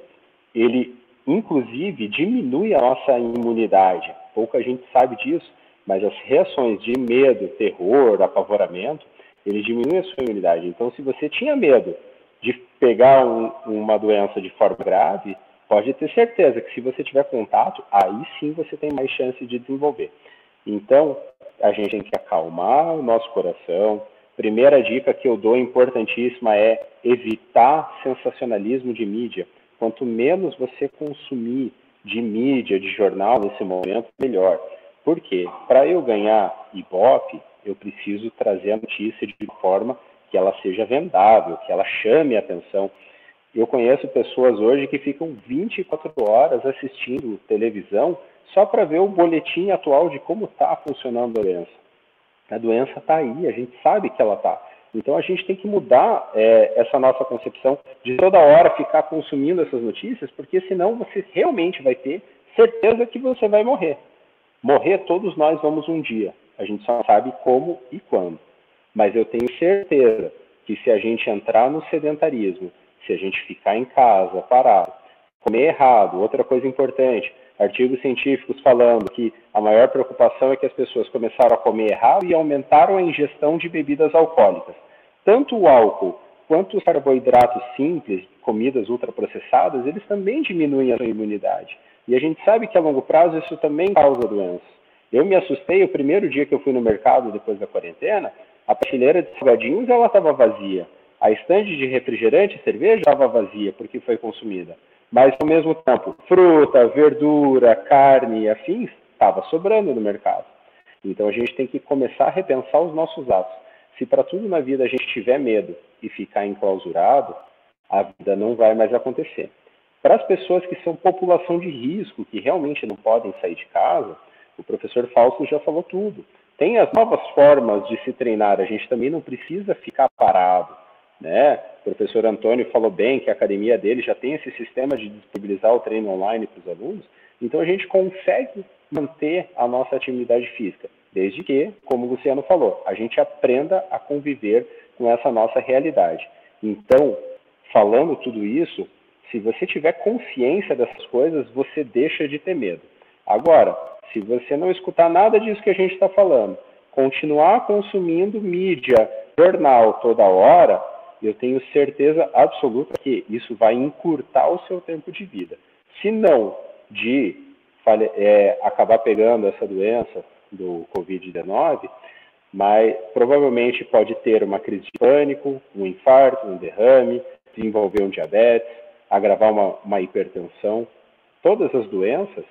Speaker 2: ele inclusive diminui a nossa imunidade. Pouca gente sabe disso, mas as reações de medo, terror, apavoramento, ele diminui a sua imunidade. Então, se você tinha medo de pegar um, uma doença de forma grave, pode ter certeza que se você tiver contato, aí sim você tem mais chance de desenvolver. Então, a gente tem que acalmar o nosso coração. Primeira dica que eu dou importantíssima é evitar sensacionalismo de mídia. Quanto menos você consumir de mídia, de jornal nesse momento, melhor. Por quê? Para eu ganhar Ibope, eu preciso trazer a notícia de forma que ela seja vendável, que ela chame a atenção. Eu conheço pessoas hoje que ficam 24 horas assistindo televisão só para ver o boletim atual de como está funcionando a doença. A doença está aí, a gente sabe que ela está. Então a gente tem que mudar é, essa nossa concepção de toda hora ficar consumindo essas notícias, porque senão você realmente vai ter certeza que você vai morrer. Morrer todos nós vamos um dia. A gente só sabe como e quando. Mas eu tenho certeza que se a gente entrar no sedentarismo, se a gente ficar em casa, parado, comer errado, outra coisa importante, artigos científicos falando que a maior preocupação é que as pessoas começaram a comer errado e aumentaram a ingestão de bebidas alcoólicas. Tanto o álcool quanto os carboidratos simples, comidas ultraprocessadas, eles também diminuem a sua imunidade. E a gente sabe que a longo prazo isso também causa doenças. Eu me assustei o primeiro dia que eu fui no mercado depois da quarentena, a prateleira de salgadinhos ela estava vazia. A estande de refrigerante e cerveja estava vazia porque foi consumida. Mas, ao mesmo tempo, fruta, verdura, carne e afins estava sobrando no mercado. Então, a gente tem que começar a repensar os nossos atos. Se para tudo na vida a gente tiver medo e ficar enclausurado, a vida não vai mais acontecer. Para as pessoas que são população de risco, que realmente não podem sair de casa, o professor Fausto já falou tudo. Tem as novas formas de se treinar, a gente também não precisa ficar parado. Né? O professor Antônio falou bem que a academia dele já tem esse sistema de disponibilizar o treino online para os alunos, então a gente consegue manter a nossa atividade física, desde que, como o Luciano falou, a gente aprenda a conviver com essa nossa realidade. Então, falando tudo isso, se você tiver consciência dessas coisas, você deixa de ter medo. Agora, se você não escutar nada disso que a gente está falando, continuar consumindo mídia, jornal toda hora, eu tenho certeza absoluta que isso vai encurtar o seu tempo de vida. Se não de é, acabar pegando essa doença do Covid-19, mas provavelmente pode ter uma crise de pânico, um infarto, um derrame, desenvolver um diabetes, agravar uma, uma hipertensão. Todas as doenças,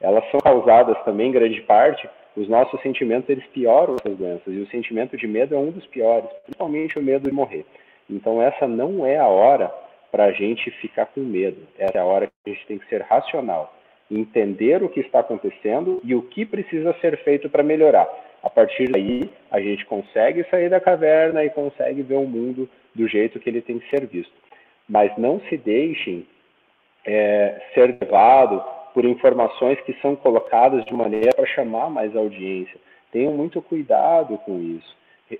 Speaker 2: elas são causadas também, em grande parte, os nossos sentimentos, eles pioram essas doenças, e o sentimento de medo é um dos piores, principalmente o medo de morrer. Então, essa não é a hora para a gente ficar com medo. Essa é a hora que a gente tem que ser racional, entender o que está acontecendo e o que precisa ser feito para melhorar. A partir daí, a gente consegue sair da caverna e consegue ver o mundo do jeito que ele tem que ser visto. Mas não se deixem é, ser levado por informações que são colocadas de maneira para chamar mais audiência. Tenham muito cuidado com isso.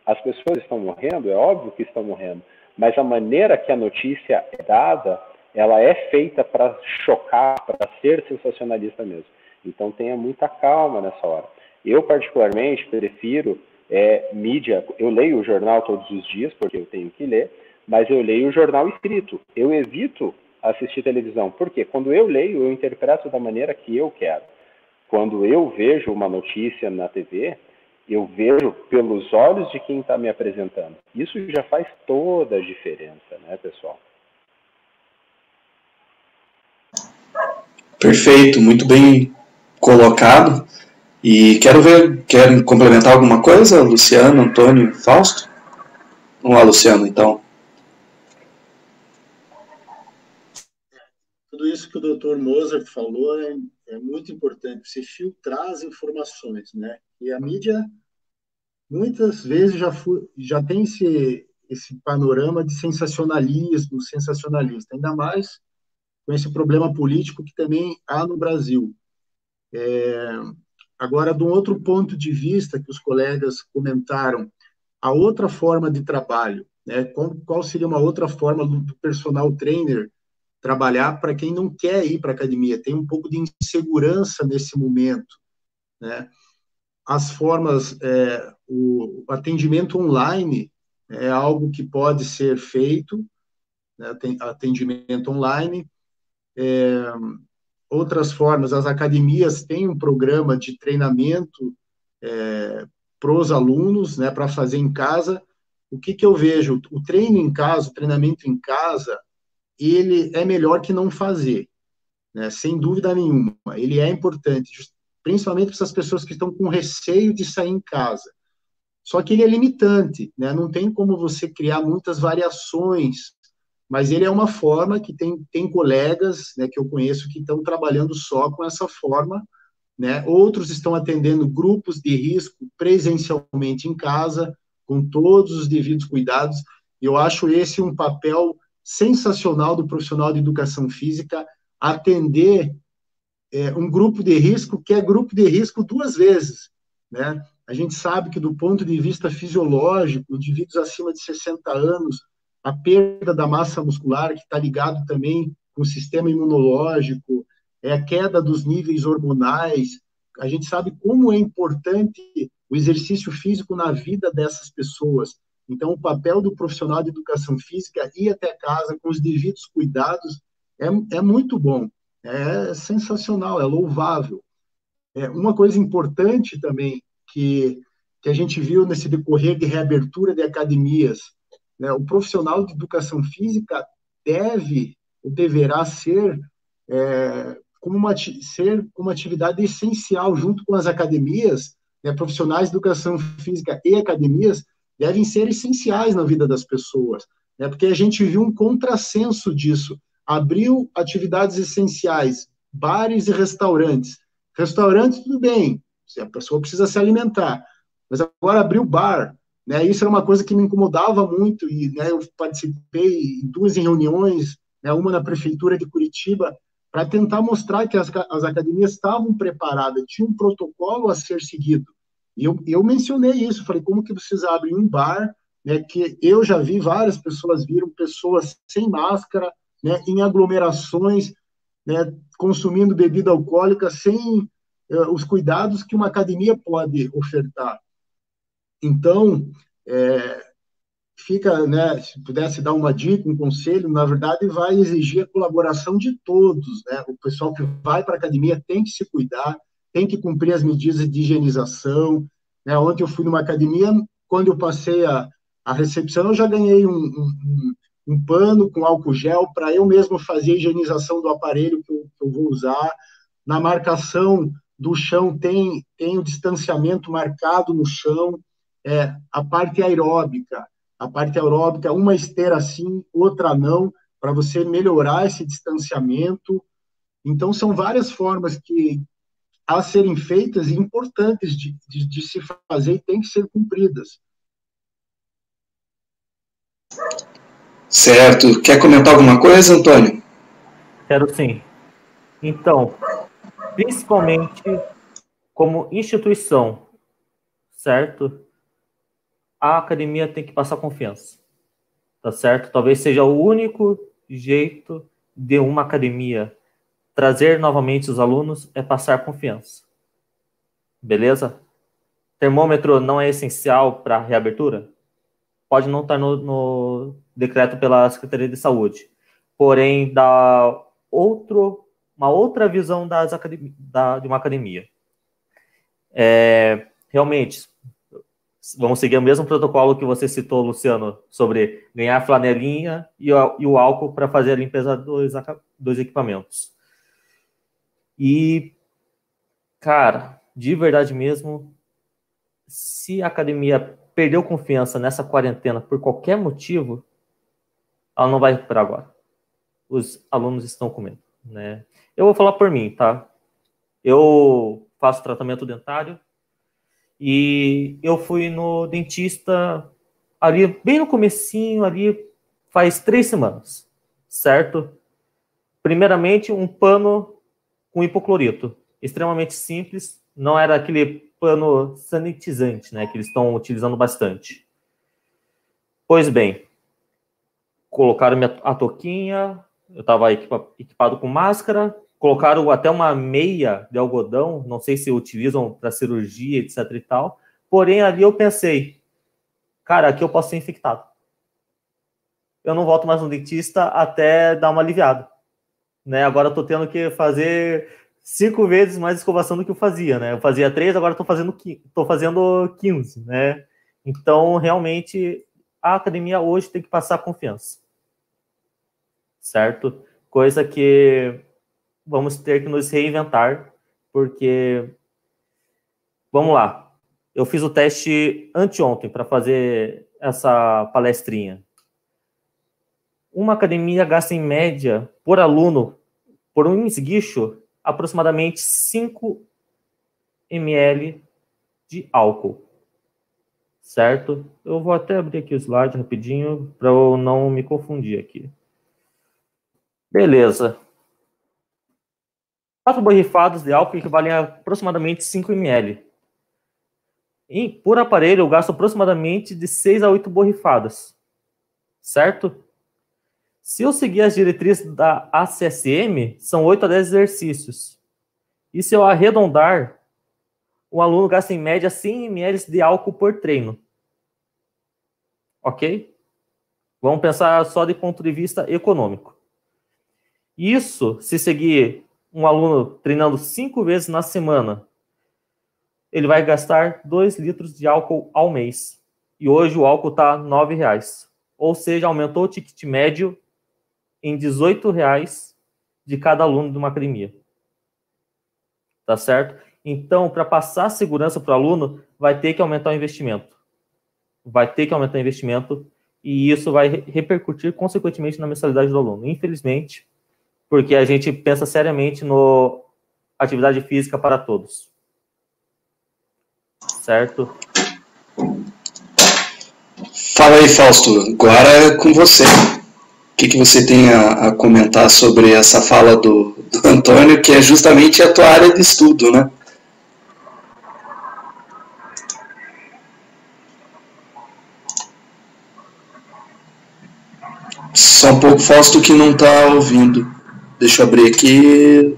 Speaker 2: As pessoas estão morrendo, é óbvio que estão morrendo, mas a maneira que a notícia é dada, ela é feita para chocar, para ser sensacionalista mesmo. Então tenha muita calma nessa hora. Eu, particularmente, prefiro é, mídia. Eu leio o jornal todos os dias, porque eu tenho que ler, mas eu leio o jornal escrito. Eu evito assistir televisão. porque Quando eu leio, eu interpreto da maneira que eu quero. Quando eu vejo uma notícia na TV, eu vejo pelos olhos de quem está me apresentando. Isso já faz toda a diferença, né, pessoal?
Speaker 1: Perfeito, muito bem colocado. E quero ver, querem complementar alguma coisa, Luciano, Antônio, Fausto? Vamos lá, Luciano, então.
Speaker 3: Tudo isso que o doutor Mozart falou é, é muito importante, você filtrar as informações, né? E a mídia, muitas vezes, já, já tem esse, esse panorama de sensacionalismo, sensacionalista, ainda mais com esse problema político que também há no Brasil. É, agora, de um outro ponto de vista que os colegas comentaram, a outra forma de trabalho, né? Qual, seria uma outra forma do personal trainer trabalhar para quem não quer ir para a academia, tem um pouco de insegurança nesse momento, né? As formas, é, o atendimento online é algo que pode ser feito, né? atendimento online. É, outras formas, as academias têm um programa de treinamento é, para os alunos, né, para fazer em casa. O que, que eu vejo? O treino em casa, o treinamento em casa, ele é melhor que não fazer, né? sem dúvida nenhuma. Ele é importante, principalmente para essas pessoas que estão com receio de sair em casa. Só que ele é limitante, né? não tem como você criar muitas variações, mas ele é uma forma que tem, tem colegas né, que eu conheço que estão trabalhando só com essa forma, né? outros estão atendendo grupos de risco presencialmente em casa, com todos os devidos cuidados. Eu acho esse um papel sensacional do profissional de educação física atender é, um grupo de risco que é grupo de risco duas vezes, né? A gente sabe que do ponto de vista fisiológico, indivíduos acima de 60 anos, a perda da massa muscular, que está ligado também com o sistema imunológico, é a queda dos níveis hormonais. A gente sabe como é importante o exercício físico na vida dessas pessoas. Então, o papel do profissional de educação física ir até casa com os devidos cuidados é, é muito bom, é sensacional, é louvável. É, uma coisa importante também que, que a gente viu nesse decorrer de reabertura de academias, né, o profissional de educação física deve ou deverá ser é, como uma, ser uma atividade essencial junto com as academias, né, profissionais de educação física e academias devem ser essenciais na vida das pessoas, né, porque a gente viu um contrassenso disso. Abriu atividades essenciais, bares e restaurantes. Restaurantes, tudo bem, a pessoa precisa se alimentar, mas agora abriu bar, né, isso era uma coisa que me incomodava muito, e né, eu participei em duas reuniões, né, uma na prefeitura de Curitiba, para tentar mostrar que as, as academias estavam preparadas, tinha um protocolo a ser seguido. E eu, eu mencionei isso, falei, como que vocês abrem um bar, né, que eu já vi várias pessoas viram pessoas sem máscara, né, em aglomerações, né, consumindo bebida alcoólica sem uh, os cuidados que uma academia pode ofertar. Então, é, fica, né, se pudesse dar uma dica, um conselho, na verdade vai exigir a colaboração de todos, né? O pessoal que vai para a academia tem que se cuidar, tem que cumprir as medidas de higienização, né? Ontem eu fui numa academia, quando eu passei a, a recepção, eu já ganhei um, um, um pano com álcool gel para eu mesmo fazer a higienização do aparelho que eu, que eu vou usar. Na marcação do chão tem, tem o distanciamento marcado no chão, é, a parte aeróbica, a parte aeróbica, uma esteira sim, outra não, para você melhorar esse distanciamento. Então, são várias formas que a serem feitas e importantes de, de, de se fazer e têm que ser cumpridas.
Speaker 1: Certo. Quer comentar alguma coisa, Antônio?
Speaker 4: Quero sim. Então, principalmente como instituição, certo? a academia tem que passar confiança. Tá certo? Talvez seja o único jeito de uma academia trazer novamente os alunos é passar confiança. Beleza? Termômetro não é essencial para reabertura? Pode não estar no, no, decreto pela Secretaria de Saúde. Porém, dá outro, uma outra visão das da, de uma academia. É, realmente, vamos seguir o mesmo protocolo que você citou, Luciano, sobre ganhar flanelinha e, e o álcool para fazer a limpeza dos, dos equipamentos. E, cara, de verdade mesmo, se a academia perdeu confiança nessa quarentena por qualquer motivo, ela não vai recuperar agora. Os alunos estão com medo, né? Eu vou falar por mim, tá? Eu faço tratamento dentário e eu fui no dentista ali, bem no comecinho, ali, faz três semanas, certo? Primeiramente, um pano com hipoclorito, extremamente simples, não era aquele pano sanitizante, né, que eles estão utilizando bastante. Pois bem, colocaram a toquinha, eu estava equipado com máscara, colocaram até uma meia de algodão, não sei se utilizam para cirurgia, etc e tal. Porém, ali eu pensei, cara, aqui eu posso ser infectado. Eu não volto mais no dentista até dar uma aliviada. Né? Agora eu tô tendo que fazer cinco vezes mais escovação do que eu fazia, né? Eu fazia três, agora estou fazendo tô fazendo 15, né? Então, realmente, a academia hoje tem que passar confiança. Certo? Coisa que vamos ter que nos reinventar, porque vamos lá. Eu fiz o teste anteontem para fazer essa palestrinha. Uma academia gasta em média por aluno, por um esguicho, aproximadamente 5 ml de álcool. certo? Eu vou até abrir aqui o slide rapidinho para eu não me confundir aqui. Beleza. Quatro borrifadas de álcool equivalem a aproximadamente 5 ml. E, por aparelho, eu gasto aproximadamente de 6 a 8 borrifadas. Certo? Se eu seguir as diretrizes da ACSM, são 8 a 10 exercícios. E se eu arredondar, o aluno gasta em média 100 ml de álcool por treino. Ok? Vamos pensar só de ponto de vista econômico. Isso se seguir um aluno treinando cinco vezes na semana, ele vai gastar 2 litros de álcool ao mês. E hoje o álcool está R$ reais. Ou seja, aumentou o ticket médio em 18 reais de cada aluno de uma academia. Tá certo? Então, para passar segurança para o aluno, vai ter que aumentar o investimento. Vai ter que aumentar o investimento e isso vai repercutir consequentemente na mensalidade do aluno. Infelizmente, porque a gente pensa seriamente no atividade física para todos. Certo?
Speaker 1: Fala aí, Fausto. Agora é com você. O que, que você tem a, a comentar sobre essa fala do, do Antônio, que é justamente a tua área de estudo, né? Só um pouco, Fausto, que não está ouvindo. Deixa eu abrir aqui.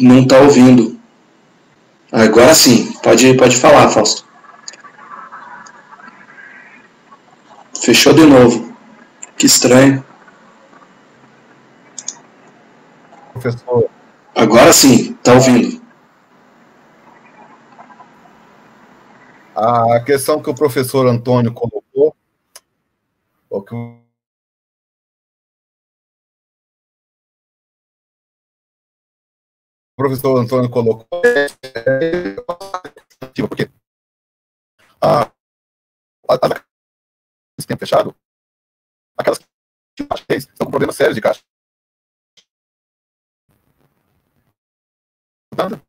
Speaker 1: Não está ouvindo. Agora sim, pode, pode falar, Fausto. Fechou de novo. Que estranho. Professor. Agora sim, está ouvindo.
Speaker 5: A questão que o professor Antônio colocou, o que professor Antônio colocou é porque a, a, a tempo fechado, aquelas que estão com problemas sérios de caixa. Nada.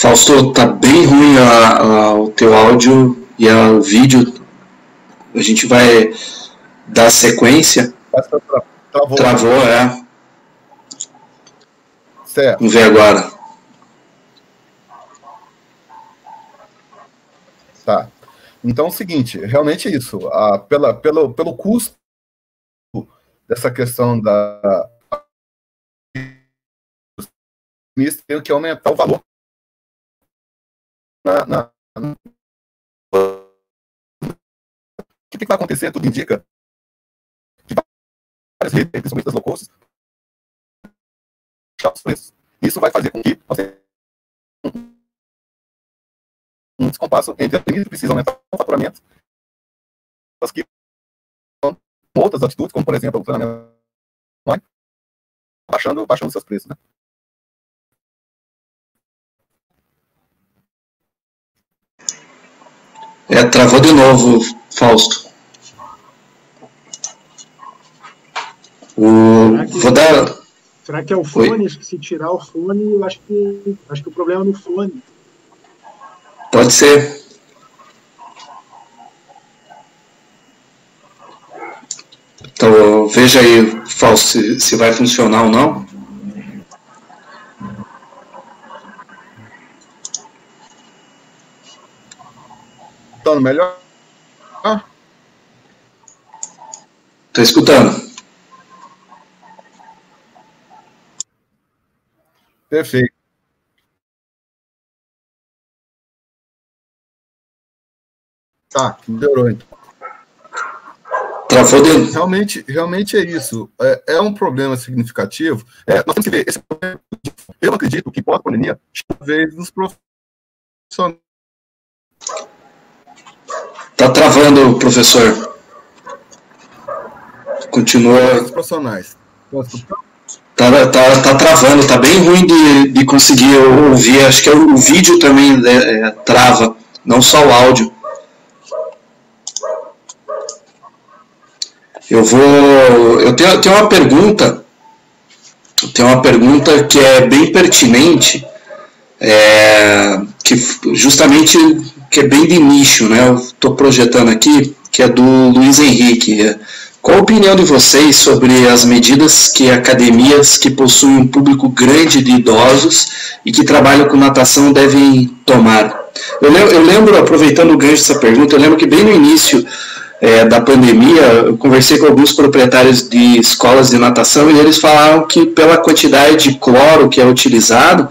Speaker 1: Fausto, tá bem ruim a, a, o teu áudio e a, o vídeo. A gente vai dar sequência. Travou, Travou é. Certo. Vamos ver agora.
Speaker 5: Tá. Então é o seguinte, realmente é isso. A, pela, pelo, pelo custo dessa questão da tem que aumentar o valor na, na, o que, que vai acontecer? Tudo indica várias redes, principalmente das low cost, os preços. Isso vai fazer com que você um descompasso entre as que precisam aumentar o faturamento, as que outras atitudes, como por exemplo o treinamento online, baixando, baixando seus preços. Né?
Speaker 1: É, travou de novo, Fausto. O...
Speaker 3: Será, que, Vou dar... será que é o fone? Oi? Se tirar o fone, eu acho que acho que o problema é no fone.
Speaker 1: Pode ser. Então, veja aí, Fausto, se, se vai funcionar ou não.
Speaker 5: escutando melhor?
Speaker 1: Estou escutando.
Speaker 5: Perfeito. Tá, melhorou então.
Speaker 1: Travou dentro.
Speaker 5: Realmente, realmente é isso. É, é um problema significativo. É, nós temos que ver esse problema. Eu acredito que pós-pandemia, talvez nos profissionais
Speaker 1: Tá travando, professor. Continua.
Speaker 5: Os profissionais.
Speaker 1: Tá, tá, tá travando, tá bem ruim de, de conseguir ouvir. Acho que é o, vídeo também é, é, trava, não só o áudio. Eu vou. Eu tenho, tenho uma pergunta. Tem uma pergunta que é bem pertinente, é, que justamente que é bem de nicho, né? Eu estou projetando aqui, que é do Luiz Henrique. Qual a opinião de vocês sobre as medidas que academias que possuem um público grande de idosos e que trabalham com natação devem tomar? Eu lembro, eu lembro aproveitando o gancho dessa pergunta, eu lembro que bem no início é, da pandemia, eu conversei com alguns proprietários de escolas de natação e eles falaram que pela quantidade de cloro que é utilizado,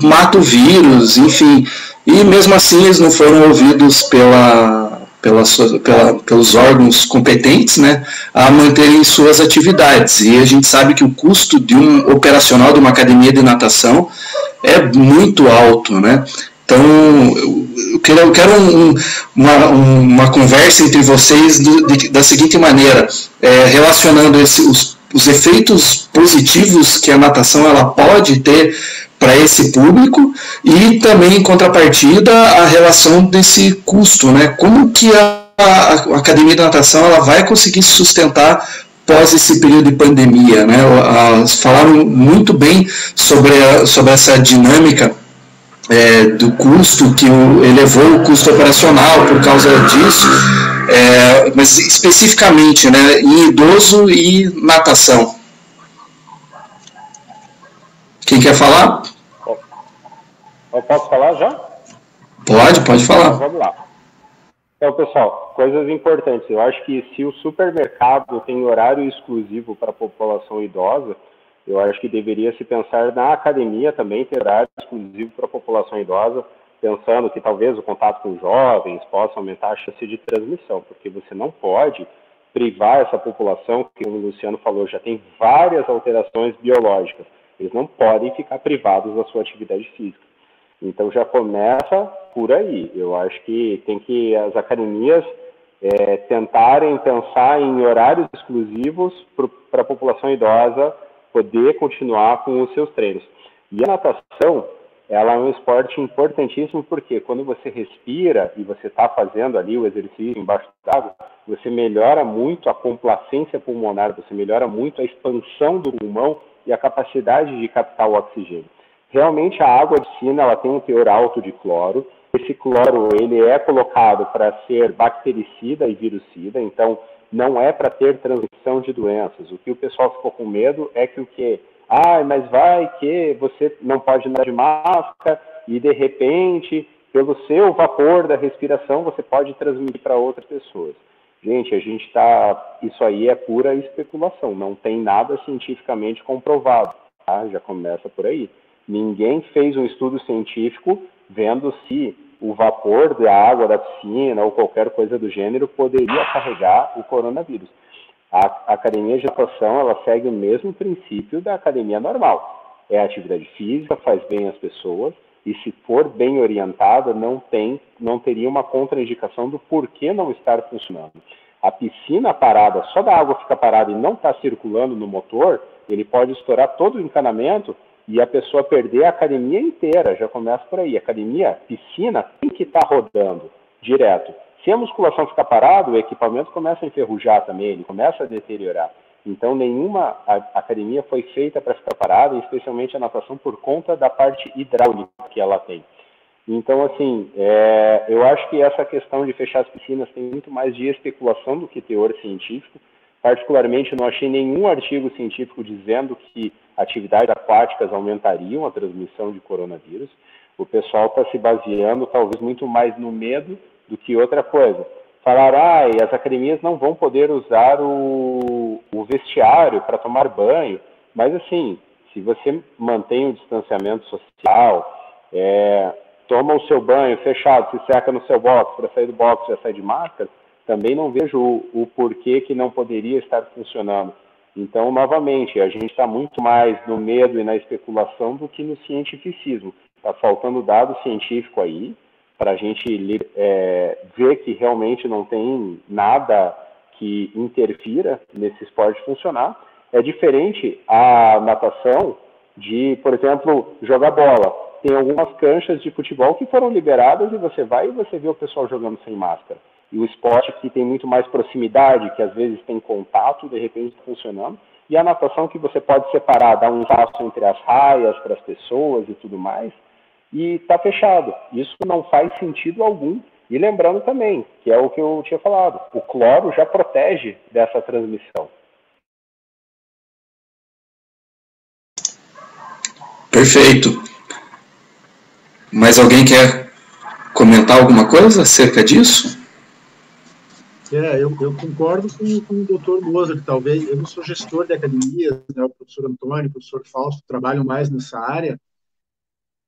Speaker 1: mata o vírus, enfim. E mesmo assim eles não foram ouvidos pela, pela, pela, pelos órgãos competentes né, a manterem suas atividades. E a gente sabe que o custo de um operacional de uma academia de natação é muito alto. Né? Então, eu quero, eu quero um, uma, uma conversa entre vocês do, de, da seguinte maneira, é, relacionando esse, os, os efeitos positivos que a natação ela pode ter para esse público e também em contrapartida a relação desse custo, né? Como que a, a, academia de natação ela vai conseguir se sustentar pós esse período de pandemia, né? Falaram muito bem sobre, a, sobre essa dinâmica é, do custo que o, elevou o custo operacional por causa disso, é, mas especificamente, né? Em idoso e natação. Quem quer falar?
Speaker 2: Eu posso falar já?
Speaker 1: Pode, pode falar. Então,
Speaker 2: vamos lá. Então, pessoal, coisas importantes. Eu acho que se o supermercado tem horário exclusivo para a população idosa, eu acho que deveria se pensar na academia também ter horário exclusivo para a população idosa, pensando que talvez o contato com jovens possa aumentar a chance de transmissão, porque você não pode privar essa população, que o Luciano falou, já tem várias alterações biológicas. Eles não podem ficar privados da sua atividade física. Então já começa por aí. Eu acho que tem que as academias é, tentarem pensar em horários exclusivos para a população idosa poder continuar com os seus treinos. E a natação, ela é um esporte importantíssimo porque quando você respira e você está fazendo ali o exercício embaixo d'água, você melhora muito a complacência pulmonar, você melhora muito a expansão do pulmão e a capacidade de captar o oxigênio. Realmente a água de piscina ela tem um teor alto de cloro. Esse cloro ele é colocado para ser bactericida e virucida, então não é para ter transmissão de doenças. O que o pessoal ficou com medo é que o que, ah, mas vai que você não pode andar de máscara e de repente, pelo seu vapor da respiração, você pode transmitir para outras pessoas. Gente, a gente está, isso aí é pura especulação, não tem nada cientificamente comprovado. Tá? Já começa por aí. Ninguém fez um estudo científico vendo se o vapor da água da piscina ou qualquer coisa do gênero poderia carregar o coronavírus. A academia de natação ela segue o mesmo princípio da academia normal. É atividade física, faz bem às pessoas e se for bem orientada, não tem, não teria uma contraindicação do porquê não estar funcionando. A piscina parada, só da água fica parada e não está circulando no motor, ele pode estourar todo o encanamento e a pessoa perder a academia inteira, já começa por aí. Academia, piscina, tem que estar tá rodando direto. Se a musculação ficar parada, o equipamento começa a enferrujar também, ele começa a deteriorar. Então, nenhuma academia foi feita para ficar parada, especialmente a natação, por conta da parte hidráulica que ela tem. Então, assim, é, eu acho que essa questão de fechar as piscinas tem muito mais de especulação do que teor científico. Particularmente, não achei nenhum artigo científico dizendo que atividades aquáticas aumentariam a transmissão de coronavírus. O pessoal está se baseando talvez muito mais no medo do que outra coisa. Falar, ah, as academias não vão poder usar o, o vestiário para tomar banho, mas assim, se você mantém o distanciamento social, é, toma o seu banho fechado, se seca no seu box, para sair do box já sai de máscara, também não vejo o, o porquê que não poderia estar funcionando. Então, novamente, a gente está muito mais no medo e na especulação do que no cientificismo. Está faltando dado científico aí para a gente é, ver que realmente não tem nada que interfira nesse esporte funcionar. É diferente a natação de, por exemplo, jogar bola. Tem algumas canchas de futebol que foram liberadas e você vai e você vê o pessoal jogando sem máscara. E o esporte que tem muito mais proximidade, que às vezes tem contato, de repente funcionando. E a natação que você pode separar, dar um espaço entre as raias para as pessoas e tudo mais, e está fechado. Isso não faz sentido algum. E lembrando também, que é o que eu tinha falado, o cloro já protege dessa transmissão.
Speaker 1: Perfeito. Mais alguém quer comentar alguma coisa acerca disso?
Speaker 3: É, eu, eu concordo com, com o doutor que talvez, eu não sou gestor de academia, né, o professor Antônio, o professor Fausto trabalham mais nessa área,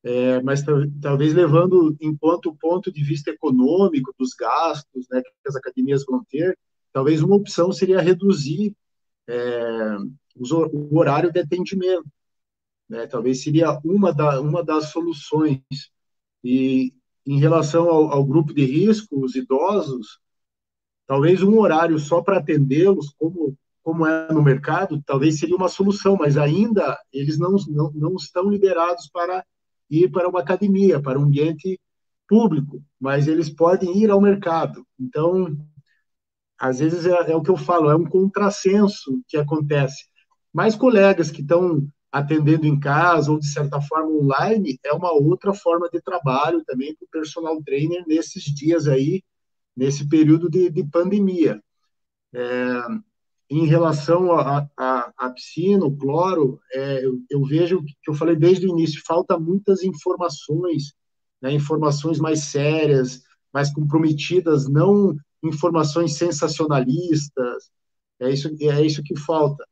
Speaker 3: é, mas talvez levando em conta o ponto de vista econômico dos gastos né, que as academias vão ter, talvez uma opção seria reduzir é, o horário de atendimento. Né, talvez seria uma, da, uma das soluções. E em relação ao, ao grupo de risco, os idosos, talvez um horário só para atendê-los, como, como é no mercado, talvez seria uma solução, mas ainda eles não, não, não estão liberados para ir para uma academia, para um ambiente público, mas eles podem ir ao mercado. Então, às vezes é, é o que eu falo, é um contrassenso que acontece. Mais colegas que estão atendendo em casa ou de certa forma online é uma outra forma de trabalho também para o personal trainer nesses dias aí, nesse período de, de pandemia. É, em relação à piscina, o cloro, é, eu, eu, vejo que eu falei desde o início, falta muitas informações, né, informações mais sérias, mais comprometidas, não informações sensacionalistas, é isso, é isso que falta.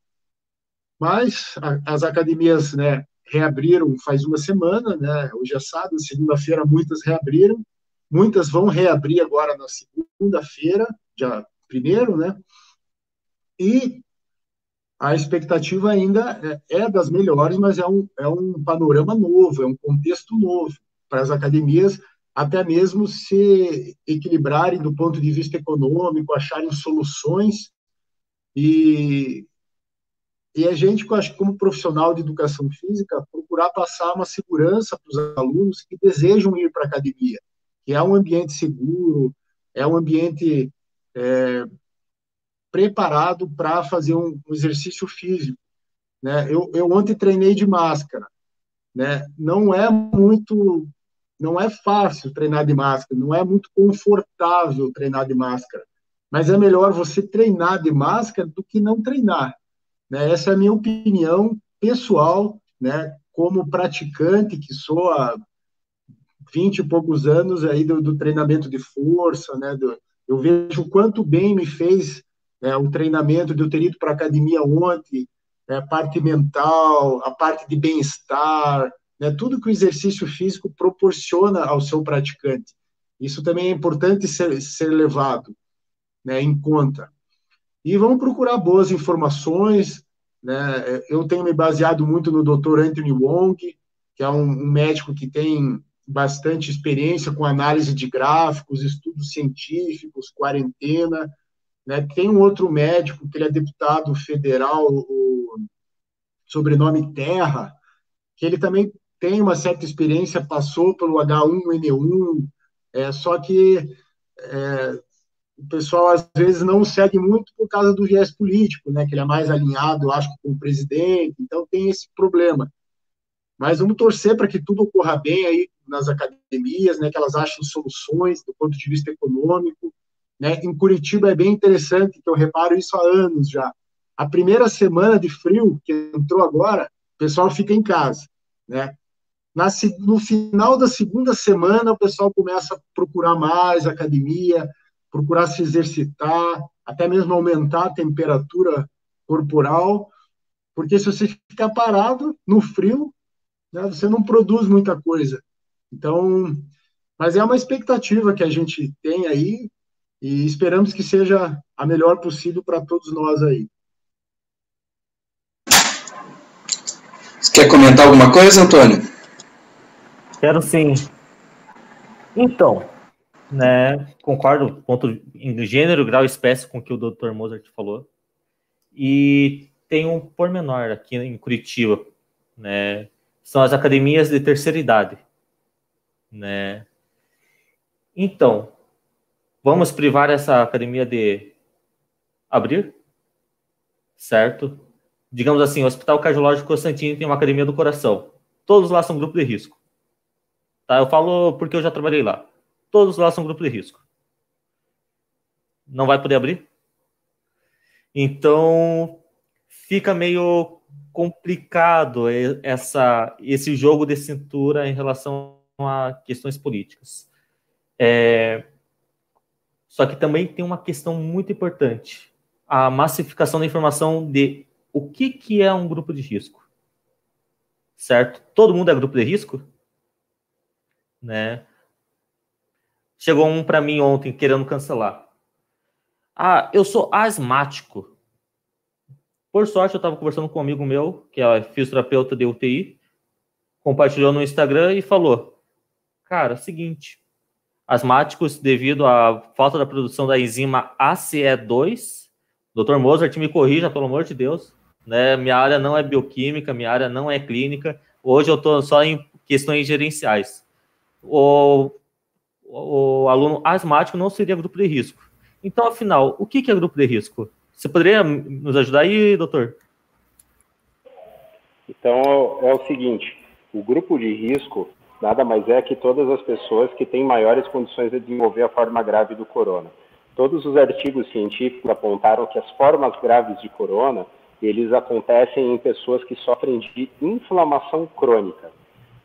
Speaker 3: Mas a, as academias né, reabriram faz uma semana, né, hoje é sábado, segunda-feira muitas reabriram, muitas vão reabrir agora na segunda-feira, dia primeiro, né, e a expectativa ainda é, é das melhores, mas é um, é um panorama novo, é um contexto novo para as academias, até mesmo se equilibrarem do ponto de vista econômico, acharem soluções. E, e a gente, acho como profissional de educação física, procurar passar uma segurança para os alunos que desejam ir para a academia, que é um ambiente seguro, é um ambiente é, preparado para fazer um, um, exercício físico. Né? Eu, eu ontem treinei de máscara. Né? Não é muito, não é fácil treinar de máscara, não é muito confortável treinar de máscara. Mas é melhor você treinar de máscara do que não treinar. Né? Essa é a minha opinião pessoal, né? como praticante que sou há 20 e poucos anos aí do, do treinamento de força, né? Do, eu vejo quanto bem me fez é, o treinamento de eu ter ido para a academia ontem, é, a parte mental, a parte de bem-estar, né, tudo que o exercício físico proporciona ao seu praticante. Isso também é importante ser, ser levado né, em conta. E vamos procurar boas informações. Né? Eu tenho me baseado muito no Dr. Anthony Wong, que é um, um médico que tem bastante experiência com análise de gráficos, estudos científicos, quarentena, né? Tem um outro médico, que ele é deputado federal, o sobrenome Terra, que ele também tem uma certa experiência, passou pelo H1N1, é, só que é, o pessoal às vezes não segue muito por causa do viés político, né, que ele é mais alinhado, eu acho, com o presidente, então tem esse problema. Mas vamos torcer para que tudo ocorra bem aí nas academias, né, que elas achem soluções do ponto de vista econômico, né? Em Curitiba é bem interessante, que eu reparo isso há anos já. A primeira semana de frio, que entrou agora, o pessoal fica em casa. Né? Na, no final da segunda semana, o pessoal começa a procurar mais academia, procurar se exercitar, até mesmo aumentar a temperatura corporal, porque se você ficar parado no frio, né, você não produz muita coisa. Então, mas é uma expectativa que a gente tem aí, e esperamos que seja a melhor possível para todos nós aí.
Speaker 1: Você quer comentar alguma coisa, Antônio?
Speaker 4: Quero sim. Então, né, concordo ponto em gênero, grau e espécie com o que o Dr. Mozart falou. E tem um pormenor aqui em Curitiba, né? São as academias de terceira idade, né? Então, vamos privar essa academia de abrir? Certo? Digamos assim, o Hospital Cardiológico Constantino tem uma academia do coração. Todos lá são grupo de risco. Tá? Eu falo porque eu já trabalhei lá. Todos lá são grupo de risco. Não vai poder abrir? Então, fica meio complicado essa, esse jogo de cintura em relação a questões políticas. É, só que também tem uma questão muito importante: a massificação da informação de o que, que é um grupo de risco. Certo? Todo mundo é grupo de risco? Né? Chegou um para mim ontem querendo cancelar. Ah, eu sou asmático. Por sorte, eu estava conversando com um amigo meu, que é fisioterapeuta de UTI, compartilhou no Instagram e falou: Cara, seguinte, asmáticos devido à falta da produção da enzima ACE2. Dr. Mozart, me corrija, pelo amor de Deus. Né? Minha área não é bioquímica, minha área não é clínica. Hoje eu estou só em questões gerenciais. O, o, o, aluno asmático não seria grupo de risco. Então, afinal, o que, que é grupo de risco? Você poderia nos ajudar aí, doutor?
Speaker 2: Então, é o seguinte: o grupo de risco nada mais é que todas as pessoas que têm maiores condições de desenvolver a forma grave do corona. Todos os artigos científicos apontaram que as formas graves de corona, eles acontecem em pessoas que sofrem de inflamação crônica.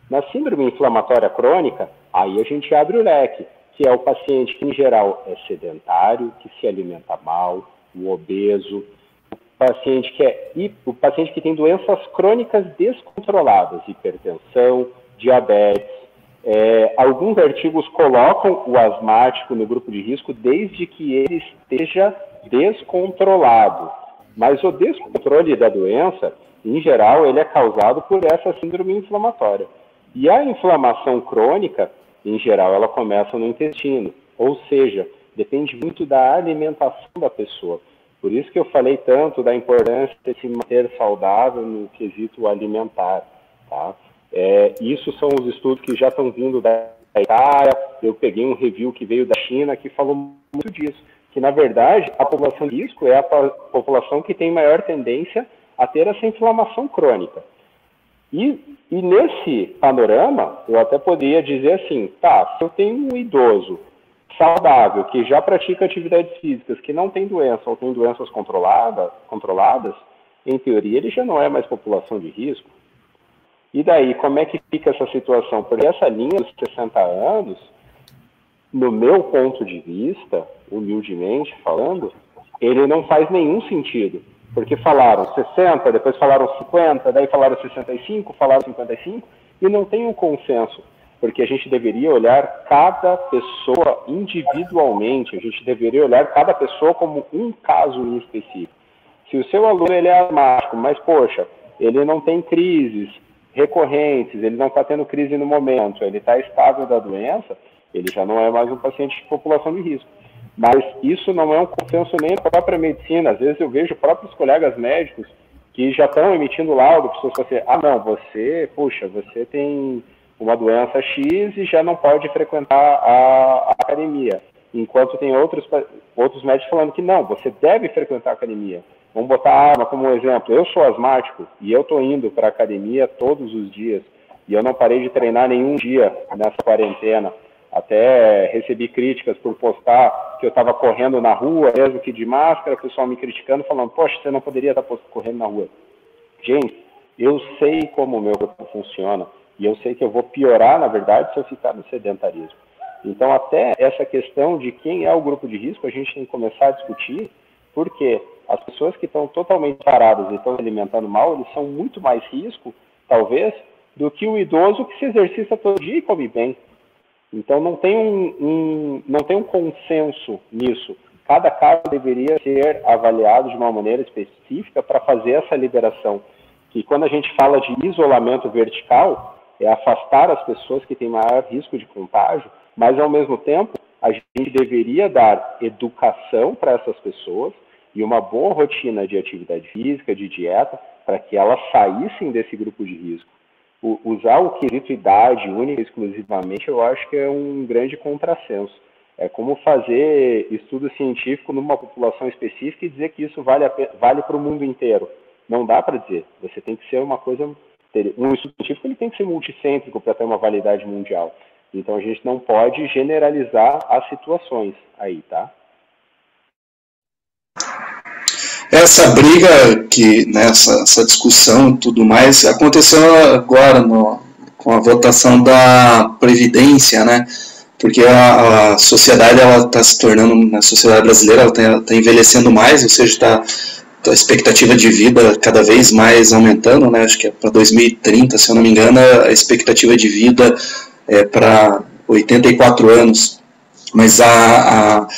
Speaker 2: Na síndrome inflamatória crônica, aí a gente abre o leque, que é o paciente que, em geral, é sedentário, que se alimenta mal, o obeso, o paciente que é o paciente que tem doenças crônicas descontroladas, hipertensão, diabetes. É, alguns artigos colocam o asmático no grupo de risco desde que ele esteja descontrolado. Mas o descontrole da doença, em geral, ele é causado por essa síndrome inflamatória. E a inflamação crônica, em geral, ela começa no intestino, ou seja, depende muito da alimentação da pessoa. Por isso que eu falei tanto da importância de se manter saudável no quesito alimentar. Tá? É, isso são os estudos que já estão vindo da Itália. Eu peguei um review que veio da China que falou muito disso. Que, na verdade, a população de risco é a população que tem maior tendência a ter essa inflamação crônica. E, e nesse panorama, eu até poderia dizer assim: tá, se eu tenho um idoso saudável, que já pratica atividades físicas, que não tem doença ou tem doenças controlada, controladas, em teoria ele já não é mais população de risco. E daí, como é que fica essa situação? Porque essa linha dos 60 anos, no meu ponto de vista, humildemente falando, ele não faz nenhum sentido. Porque falaram 60, depois falaram 50, daí falaram 65, falaram 55, e não tem um consenso porque a gente deveria olhar cada pessoa individualmente, a gente deveria olhar cada pessoa como um caso em específico. Se o seu aluno ele é asmático, mas poxa, ele não tem crises recorrentes, ele não está tendo crise no momento, ele está estável da doença, ele já não é mais um paciente de população de risco. Mas isso não é um consenso nem da própria medicina. Às vezes eu vejo próprios colegas médicos que já estão emitindo laudo, pessoas que assim, ah não, você, puxa, você tem uma doença X e já não pode frequentar a, a academia. Enquanto tem outros, outros médicos falando que não, você deve frequentar a academia. Vamos botar a arma como um exemplo. Eu sou asmático e eu estou indo para a academia todos os dias. E eu não parei de treinar nenhum dia nessa quarentena. Até recebi críticas por postar que eu estava correndo na rua, mesmo que de máscara, o pessoal me criticando, falando, poxa, você não poderia estar tá correndo na rua. Gente, eu sei como o meu corpo funciona. E eu sei que eu vou piorar, na verdade, se eu ficar no sedentarismo. Então, até essa questão de quem é o grupo de risco, a gente tem que começar a discutir, porque as pessoas que estão totalmente paradas e estão se alimentando mal, eles são muito mais risco, talvez, do que o idoso que se exercita todo dia e come bem. Então, não tem um, um não tem um consenso nisso. Cada caso deveria ser avaliado de uma maneira específica para fazer essa liberação. Que quando a gente fala de isolamento vertical, é afastar as pessoas que têm maior risco de contágio, mas ao mesmo tempo a gente deveria dar educação para essas pessoas e uma boa rotina de atividade física, de dieta, para que elas saíssem desse grupo de risco. O, usar o quesito idade única exclusivamente, eu acho que é um grande contrassenso. É como fazer estudo científico numa população específica e dizer que isso vale, vale para o mundo inteiro. Não dá para dizer. Você tem que ser uma coisa. Um estudo científico ele tem que ser multicêntrico para ter uma validade mundial. Então a gente não pode generalizar as situações aí, tá?
Speaker 1: Essa briga que nessa né, essa discussão tudo mais aconteceu agora no, com a votação da previdência, né? Porque a, a sociedade ela está se tornando, na sociedade brasileira, ela está tá envelhecendo mais, ou seja, está a expectativa de vida cada vez mais aumentando, né? Acho que é para 2030, se eu não me engano, a expectativa de vida é para 84 anos. Mas a, a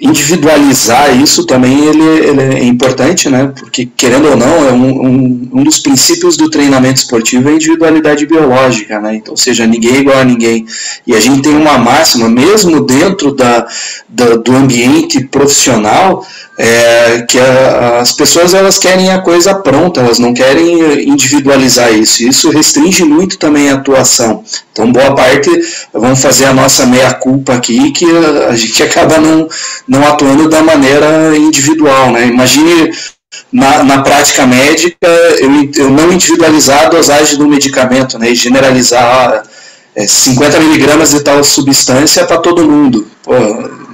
Speaker 1: individualizar isso também ele, ele, é importante, né? Porque, querendo ou não, é um, um, um, dos princípios do treinamento esportivo é a individualidade biológica, né? Então, ou seja, ninguém é igual a ninguém. E a gente tem uma máxima, mesmo dentro da, da do ambiente profissional, é, que a, as pessoas elas querem a coisa pronta, elas não querem individualizar isso. Isso restringe muito também a atuação. Então, boa parte, vamos fazer a nossa meia-culpa aqui, que a, gente [LAUGHS] acaba não, não atuando da maneira individual. Né? Imagine na, na prática médica eu, eu não individualizar a dosagem do medicamento né? e generalizar é, 50 miligramas de tal substância para todo mundo. Pô,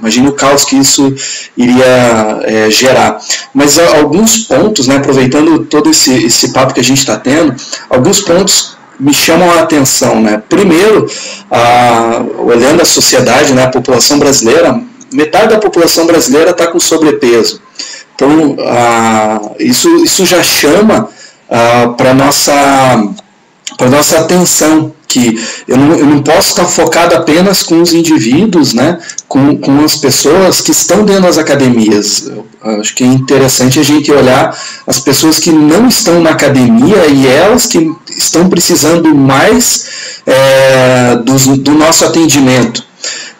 Speaker 1: Imagina o caos que isso iria é, gerar. Mas alguns pontos, né, aproveitando todo esse, esse papo que a gente está tendo, alguns pontos me chamam a atenção. Né? Primeiro, a, olhando a sociedade, né, a população brasileira, metade da população brasileira está com sobrepeso. Então, a, isso, isso já chama para nossa, nossa atenção que eu não, eu não posso estar focado apenas com os indivíduos, né, com, com as pessoas que estão dentro das academias. Eu acho que é interessante a gente olhar as pessoas que não estão na academia e elas que estão precisando mais é, do, do nosso atendimento.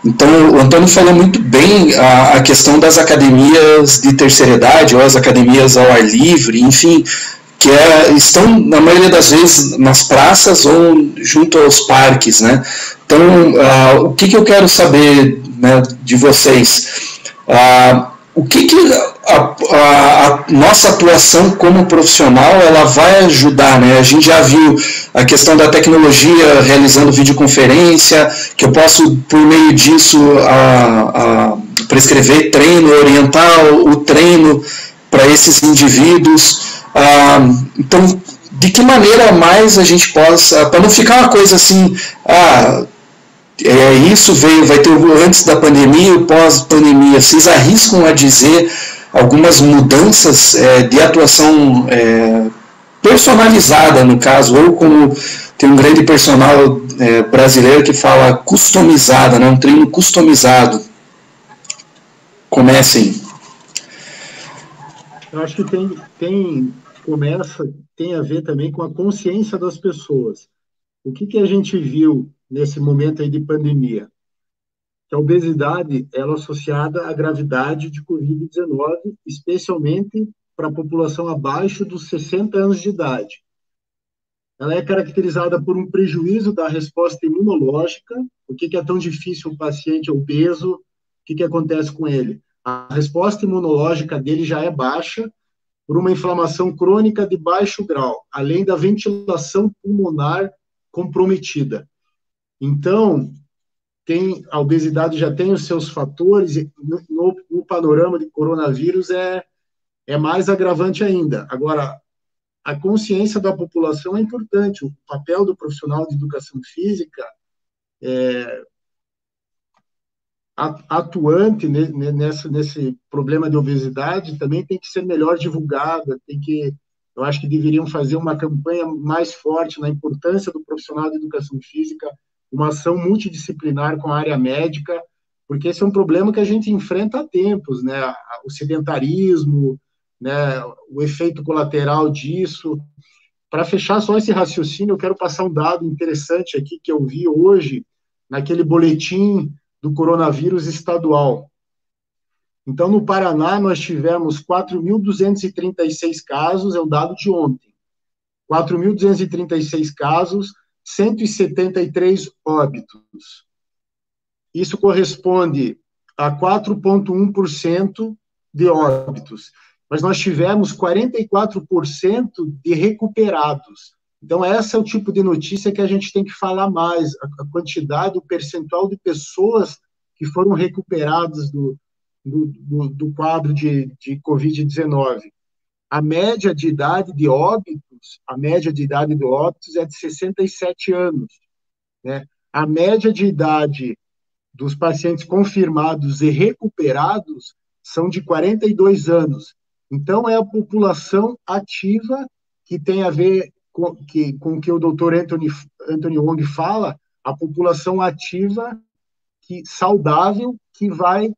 Speaker 1: Então, o Antônio falou muito bem a, a, questão das academias de terceira idade, ou as academias ao ar livre, enfim, que é, estão, na maioria das vezes, nas praças ou junto aos parques. Né? Então, uh, o que, que eu quero saber né, de vocês? Uh, o que, que a, a, a, nossa atuação como profissional ela vai ajudar, né? A gente já viu a questão da tecnologia realizando videoconferência, que eu posso, por meio disso, a, prescrever treino, orientar o, o treino para esses indivíduos. Ah, então, de que maneira mais a gente possa, para não ficar uma coisa assim, ah, é, isso veio, vai ter antes da pandemia e pós-pandemia, vocês arriscam a dizer algumas mudanças é, de atuação é, personalizada, no caso, ou como tem um grande personal é, brasileiro que fala customizada, né, um treino customizado. Comecem.
Speaker 3: Eu acho que tem, tem começa, tem a ver também com a consciência das pessoas. O que, que a gente viu nesse momento aí de pandemia? Que a obesidade ela é associada à gravidade de Covid-19, especialmente para a população abaixo dos 60 anos de idade. Ela é caracterizada por um prejuízo da resposta imunológica. O que, que é tão difícil um paciente obeso? O que, que acontece com ele? A resposta imunológica dele já é baixa, por uma inflamação crônica de baixo grau, além da ventilação pulmonar comprometida. Então, tem, a obesidade já tem os seus fatores, no, no, no panorama de coronavírus é, é mais agravante ainda. Agora, a consciência da população é importante, o papel do profissional de educação física é, atuante nessa, nesse problema de obesidade também tem que ser melhor divulgada, tem que, eu acho que deveriam fazer uma campanha mais forte na importância do profissional de educação física, uma ação multidisciplinar com a área médica, porque esse é um problema que a gente enfrenta há tempos, né? O sedentarismo, né? O efeito colateral disso. Para fechar só esse raciocínio, eu quero passar um dado interessante aqui que eu vi hoje naquele boletim do coronavírus estadual. Então, no Paraná, nós tivemos 4.236 casos, é o dado de ontem. 4.236 casos, 173 óbitos. Isso corresponde a 4,1% de óbitos, mas nós tivemos 44% de recuperados. Então, esse é o tipo de notícia que a gente tem que falar mais, a quantidade, o percentual de pessoas que foram recuperadas do, do, do, do quadro de, de Covid-19. A média de idade de óbitos, a média de idade de óbitos é de 67 anos. Né? A média de idade dos pacientes confirmados e recuperados são de 42 anos. Então, é a população ativa que tem a ver com que, com que o doutor Anthony, Anthony Wong fala, a população ativa, que saudável, que vai,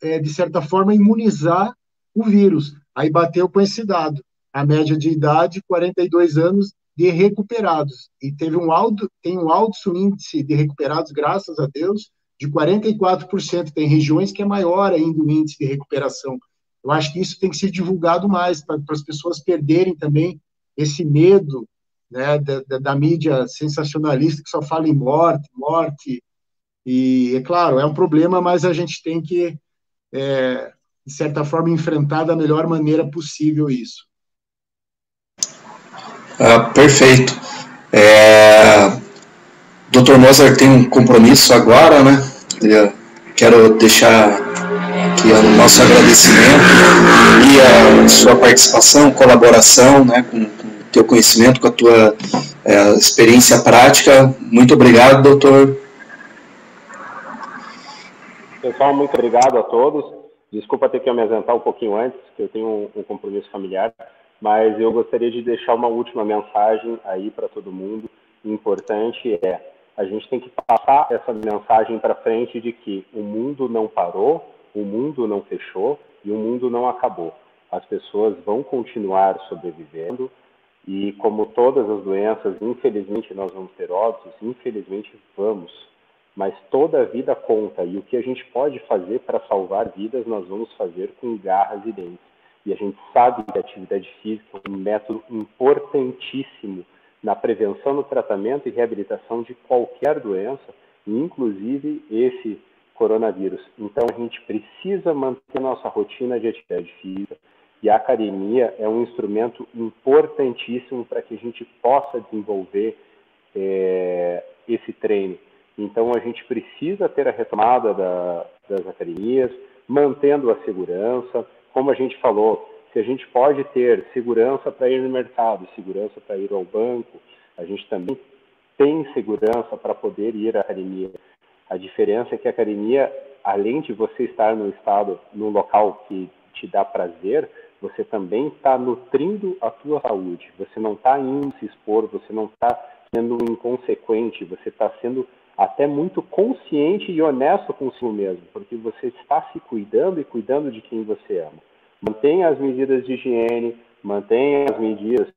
Speaker 3: é, de certa forma, imunizar o vírus. Aí bateu com esse dado. A média de idade, 42 anos de recuperados. E teve um alto, tem um alto índice de recuperados, graças a Deus, de 44%. Tem regiões que é maior ainda o índice de recuperação. Eu acho que isso tem que ser divulgado mais, para as pessoas perderem também esse medo né, da, da, da, mídia sensacionalista que só fala em morte, morte. E, é claro, é um problema, mas a gente tem que, é, de certa forma, enfrentar da melhor maneira possível isso.
Speaker 1: Ah, perfeito. É, Dr. Mozart tem um compromisso agora, né? Eu quero deixar aqui o nosso agradecimento e a sua participação, colaboração, né, com, teu conhecimento, com a tua é, experiência prática. Muito obrigado, doutor.
Speaker 2: Pessoal, muito obrigado a todos. Desculpa ter que me ausentar um pouquinho antes, que eu tenho um, um compromisso familiar, mas eu gostaria de deixar uma última mensagem aí para todo mundo. Importante é a gente tem que passar essa mensagem para frente de que o mundo não parou, o mundo não fechou e o mundo não acabou. As pessoas vão continuar sobrevivendo e, como todas as doenças, infelizmente nós vamos ter óbitos, infelizmente vamos. Mas toda a vida conta e o que a gente pode fazer para salvar vidas, nós vamos fazer com garras e dentes. E a gente sabe que a atividade física é um método importantíssimo na prevenção, no tratamento e reabilitação de qualquer doença, inclusive esse coronavírus. Então, a gente precisa manter nossa rotina de atividade física e a academia é um instrumento importantíssimo para que a gente possa desenvolver é, esse treino. Então, a gente precisa ter a retomada da, das academias, mantendo a segurança. Como a gente falou, se a gente pode ter segurança para ir no mercado, segurança para ir ao banco, a gente também tem segurança para poder ir à academia. A diferença é que a academia, além de você estar no estado, no local que te dá prazer, você também está nutrindo a tua saúde. Você não está indo se expor, você não está sendo inconsequente, você está sendo até muito consciente e honesto consigo mesmo, porque você está se cuidando e cuidando de quem você ama. Mantenha as medidas de higiene, mantenha as medidas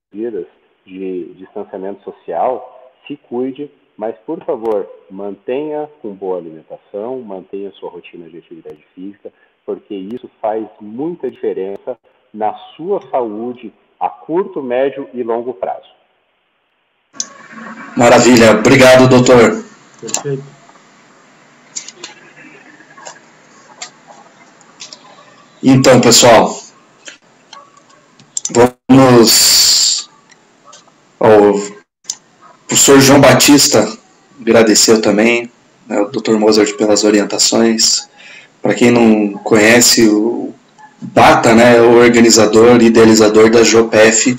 Speaker 2: de distanciamento social, se cuide mas, por favor, mantenha com boa alimentação, mantenha sua rotina de atividade física, porque isso faz muita diferença na sua saúde a curto, médio e longo prazo.
Speaker 1: Maravilha. Obrigado, doutor. Perfeito. Então, pessoal, vamos ao professor João Batista agradeceu também, né, o Dr. Mozart pelas orientações. Para quem não conhece, o Bata né, o organizador idealizador da JOPF.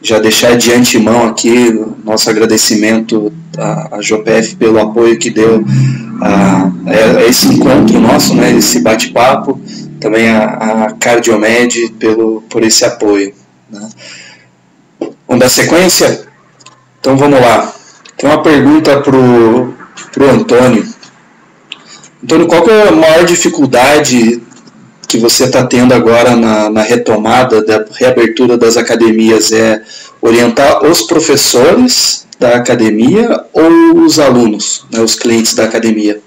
Speaker 1: Já deixar de antemão aqui nosso agradecimento à, JOPF pelo apoio que deu a, a, esse encontro nosso, né, esse bate-papo, também a, a Cardiomed pelo, por esse apoio. Né. Vamos dar sequência? Então vamos lá. Tem uma pergunta para o Antônio. Antônio, qual é a maior dificuldade que você está tendo agora na, na, retomada da reabertura das academias? É orientar os professores da academia ou os alunos, né, os clientes da academia?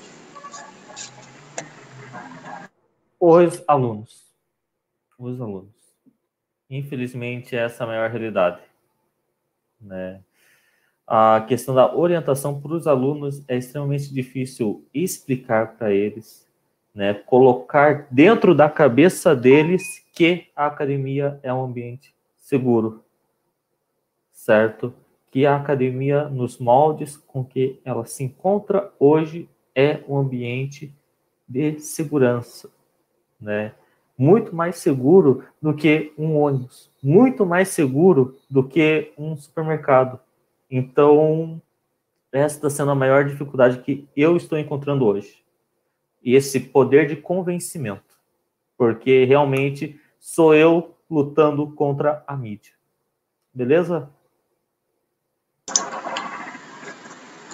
Speaker 4: Os alunos. Os alunos. Infelizmente, essa é a maior realidade. Né? a questão da orientação para os alunos é extremamente difícil explicar para eles né, colocar dentro da cabeça deles que a academia é um ambiente seguro, certo? Que a academia, nos moldes com que ela se encontra hoje, é um ambiente de segurança, né? Muito mais seguro do que um ônibus, muito mais seguro do que um supermercado. Então, essa está sendo a maior dificuldade que eu estou encontrando hoje esse poder de convencimento, porque realmente sou eu lutando contra a mídia. Beleza?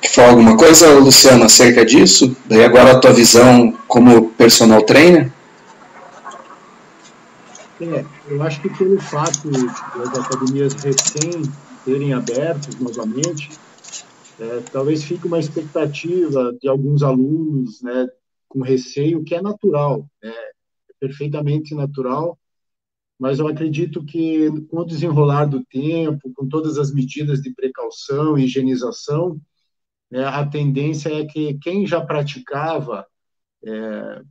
Speaker 1: Quer falar alguma coisa, Luciano, acerca disso? Daí agora a tua visão como personal trainer?
Speaker 3: É, eu acho que pelo fato das academias recém terem abertas novamente, é, talvez fique uma expectativa de alguns alunos, né, com receio, que é natural, né? é perfeitamente natural, mas eu acredito que com o desenrolar do tempo, com todas as medidas de precaução e higienização, né, a tendência é que quem já praticava é,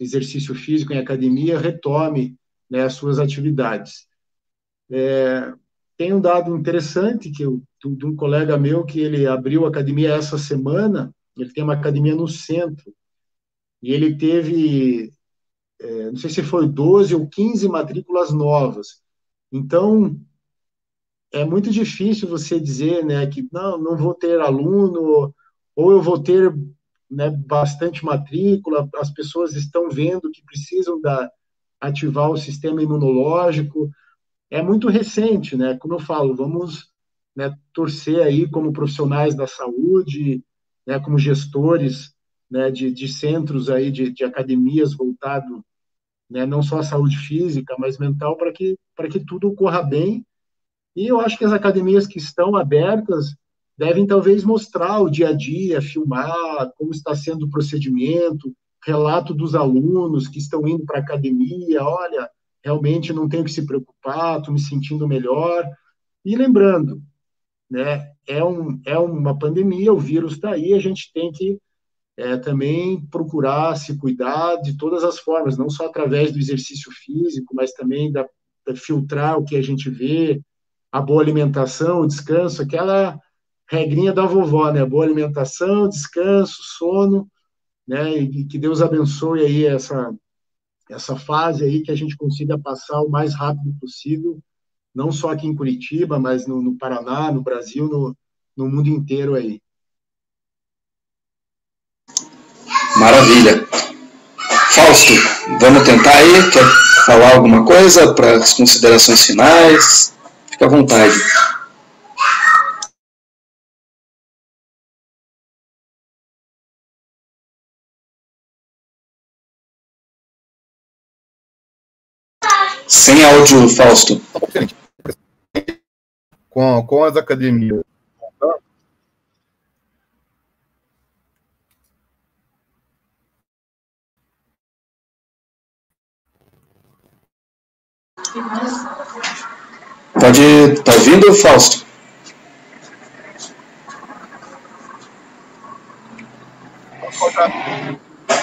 Speaker 3: exercício físico em academia retome né, as suas atividades. É, tem um dado interessante que eu, de um colega meu que ele abriu academia essa semana, ele tem uma academia no centro, e ele teve, é, não sei se foi 12 ou 15 matrículas novas. Então, é muito difícil você dizer né, que não, não vou ter aluno, ou eu vou ter né, bastante matrícula, as pessoas estão vendo que precisam da, ativar o sistema imunológico. É muito recente, né? Como eu falo, vamos né, torcer aí como profissionais da saúde, né, como gestores né, de, de centros aí de, de academias voltado né, não só à saúde física, mas mental, para que, para que tudo ocorra bem. E eu acho que as academias que estão abertas devem talvez mostrar o dia a dia, filmar como está sendo o procedimento, relato dos alunos que estão indo para a academia, olha, realmente não tenho que se preocupar, estou me sentindo melhor. E lembrando, né, é, um, é uma pandemia, o vírus está aí, a gente tem que é, também procurar se cuidar de todas as formas, não só através do exercício físico, mas também da, da filtrar o que a gente vê, a boa alimentação, o descanso, aquela regrinha da vovó, né? Boa alimentação, descanso, sono, né? E que Deus abençoe aí essa essa fase aí que a gente consiga passar o mais rápido possível, não só aqui em Curitiba, mas no, no Paraná, no Brasil, no, no mundo inteiro aí.
Speaker 1: Maravilha. Fausto, vamos tentar aí? Quer falar alguma coisa para as considerações finais? Fica à vontade. Sem áudio, Fausto.
Speaker 5: Com, com as academias
Speaker 1: Pode. Tá ouvindo, Fausto?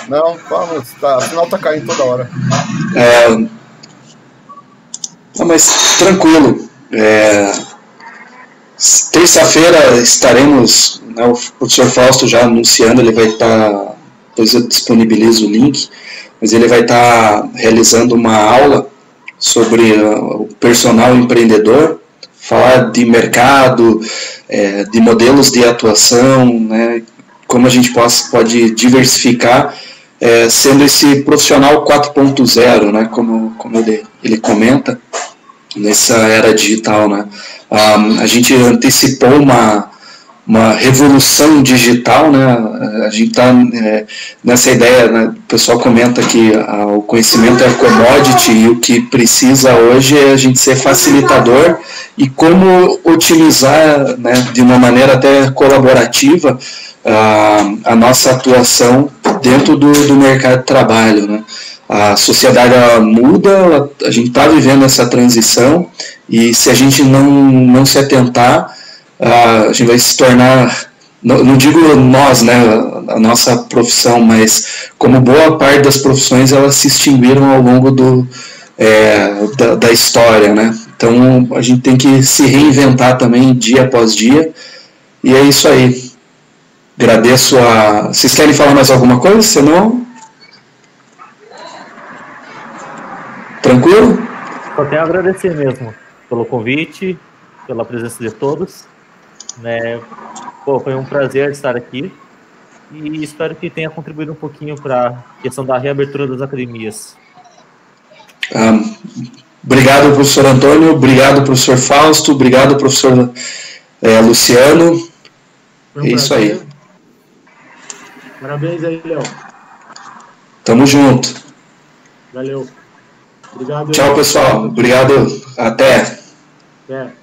Speaker 5: Não, vamos, tá, o sinal tá caindo toda hora.
Speaker 1: É, não, mas tranquilo. É, Terça-feira estaremos, né, o professor Fausto já anunciando, ele vai estar, tá, depois eu disponibilizo o link, mas ele vai estar tá realizando uma aula sobre uh, o personal empreendedor, falar de mercado, é, de modelos de atuação, né, como a gente possa, pode diversificar, é, sendo esse profissional 4.0, né, como, como ele, ele comenta, nessa era digital. Né. Um, ah, a gente antecipou uma, uma revolução digital, né? A gente está é, nessa ideia, né? o pessoal comenta que a, o conhecimento é commodity e o que precisa hoje é a gente ser facilitador e como utilizar, né, de uma maneira até colaborativa, a, a nossa atuação dentro do, do mercado de trabalho, né? A sociedade muda, a gente está vivendo essa transição e se a gente não, não se atentar, a gente vai se tornar, não, não digo nós, né, a nossa profissão, mas como boa parte das profissões elas se extinguiram ao longo do, é, da, da, história, né? Então a gente tem que se reinventar também dia após dia e é isso aí. Agradeço a. Vocês querem falar mais alguma coisa? Senão. Tranquilo?
Speaker 4: Só tenho a agradecer mesmo pelo convite, pela presença de todos. Né? Pô, foi um prazer estar aqui e espero que tenha contribuído um pouquinho para a questão da reabertura das academias.
Speaker 1: Ah, obrigado, professor Antônio, obrigado, professor Fausto, obrigado, professor é, Luciano. Um é isso aí.
Speaker 3: Parabéns aí, Léo.
Speaker 1: Tamo junto.
Speaker 3: Valeu. Obrigado.
Speaker 1: Tchau, pessoal. Obrigado. Até. Até.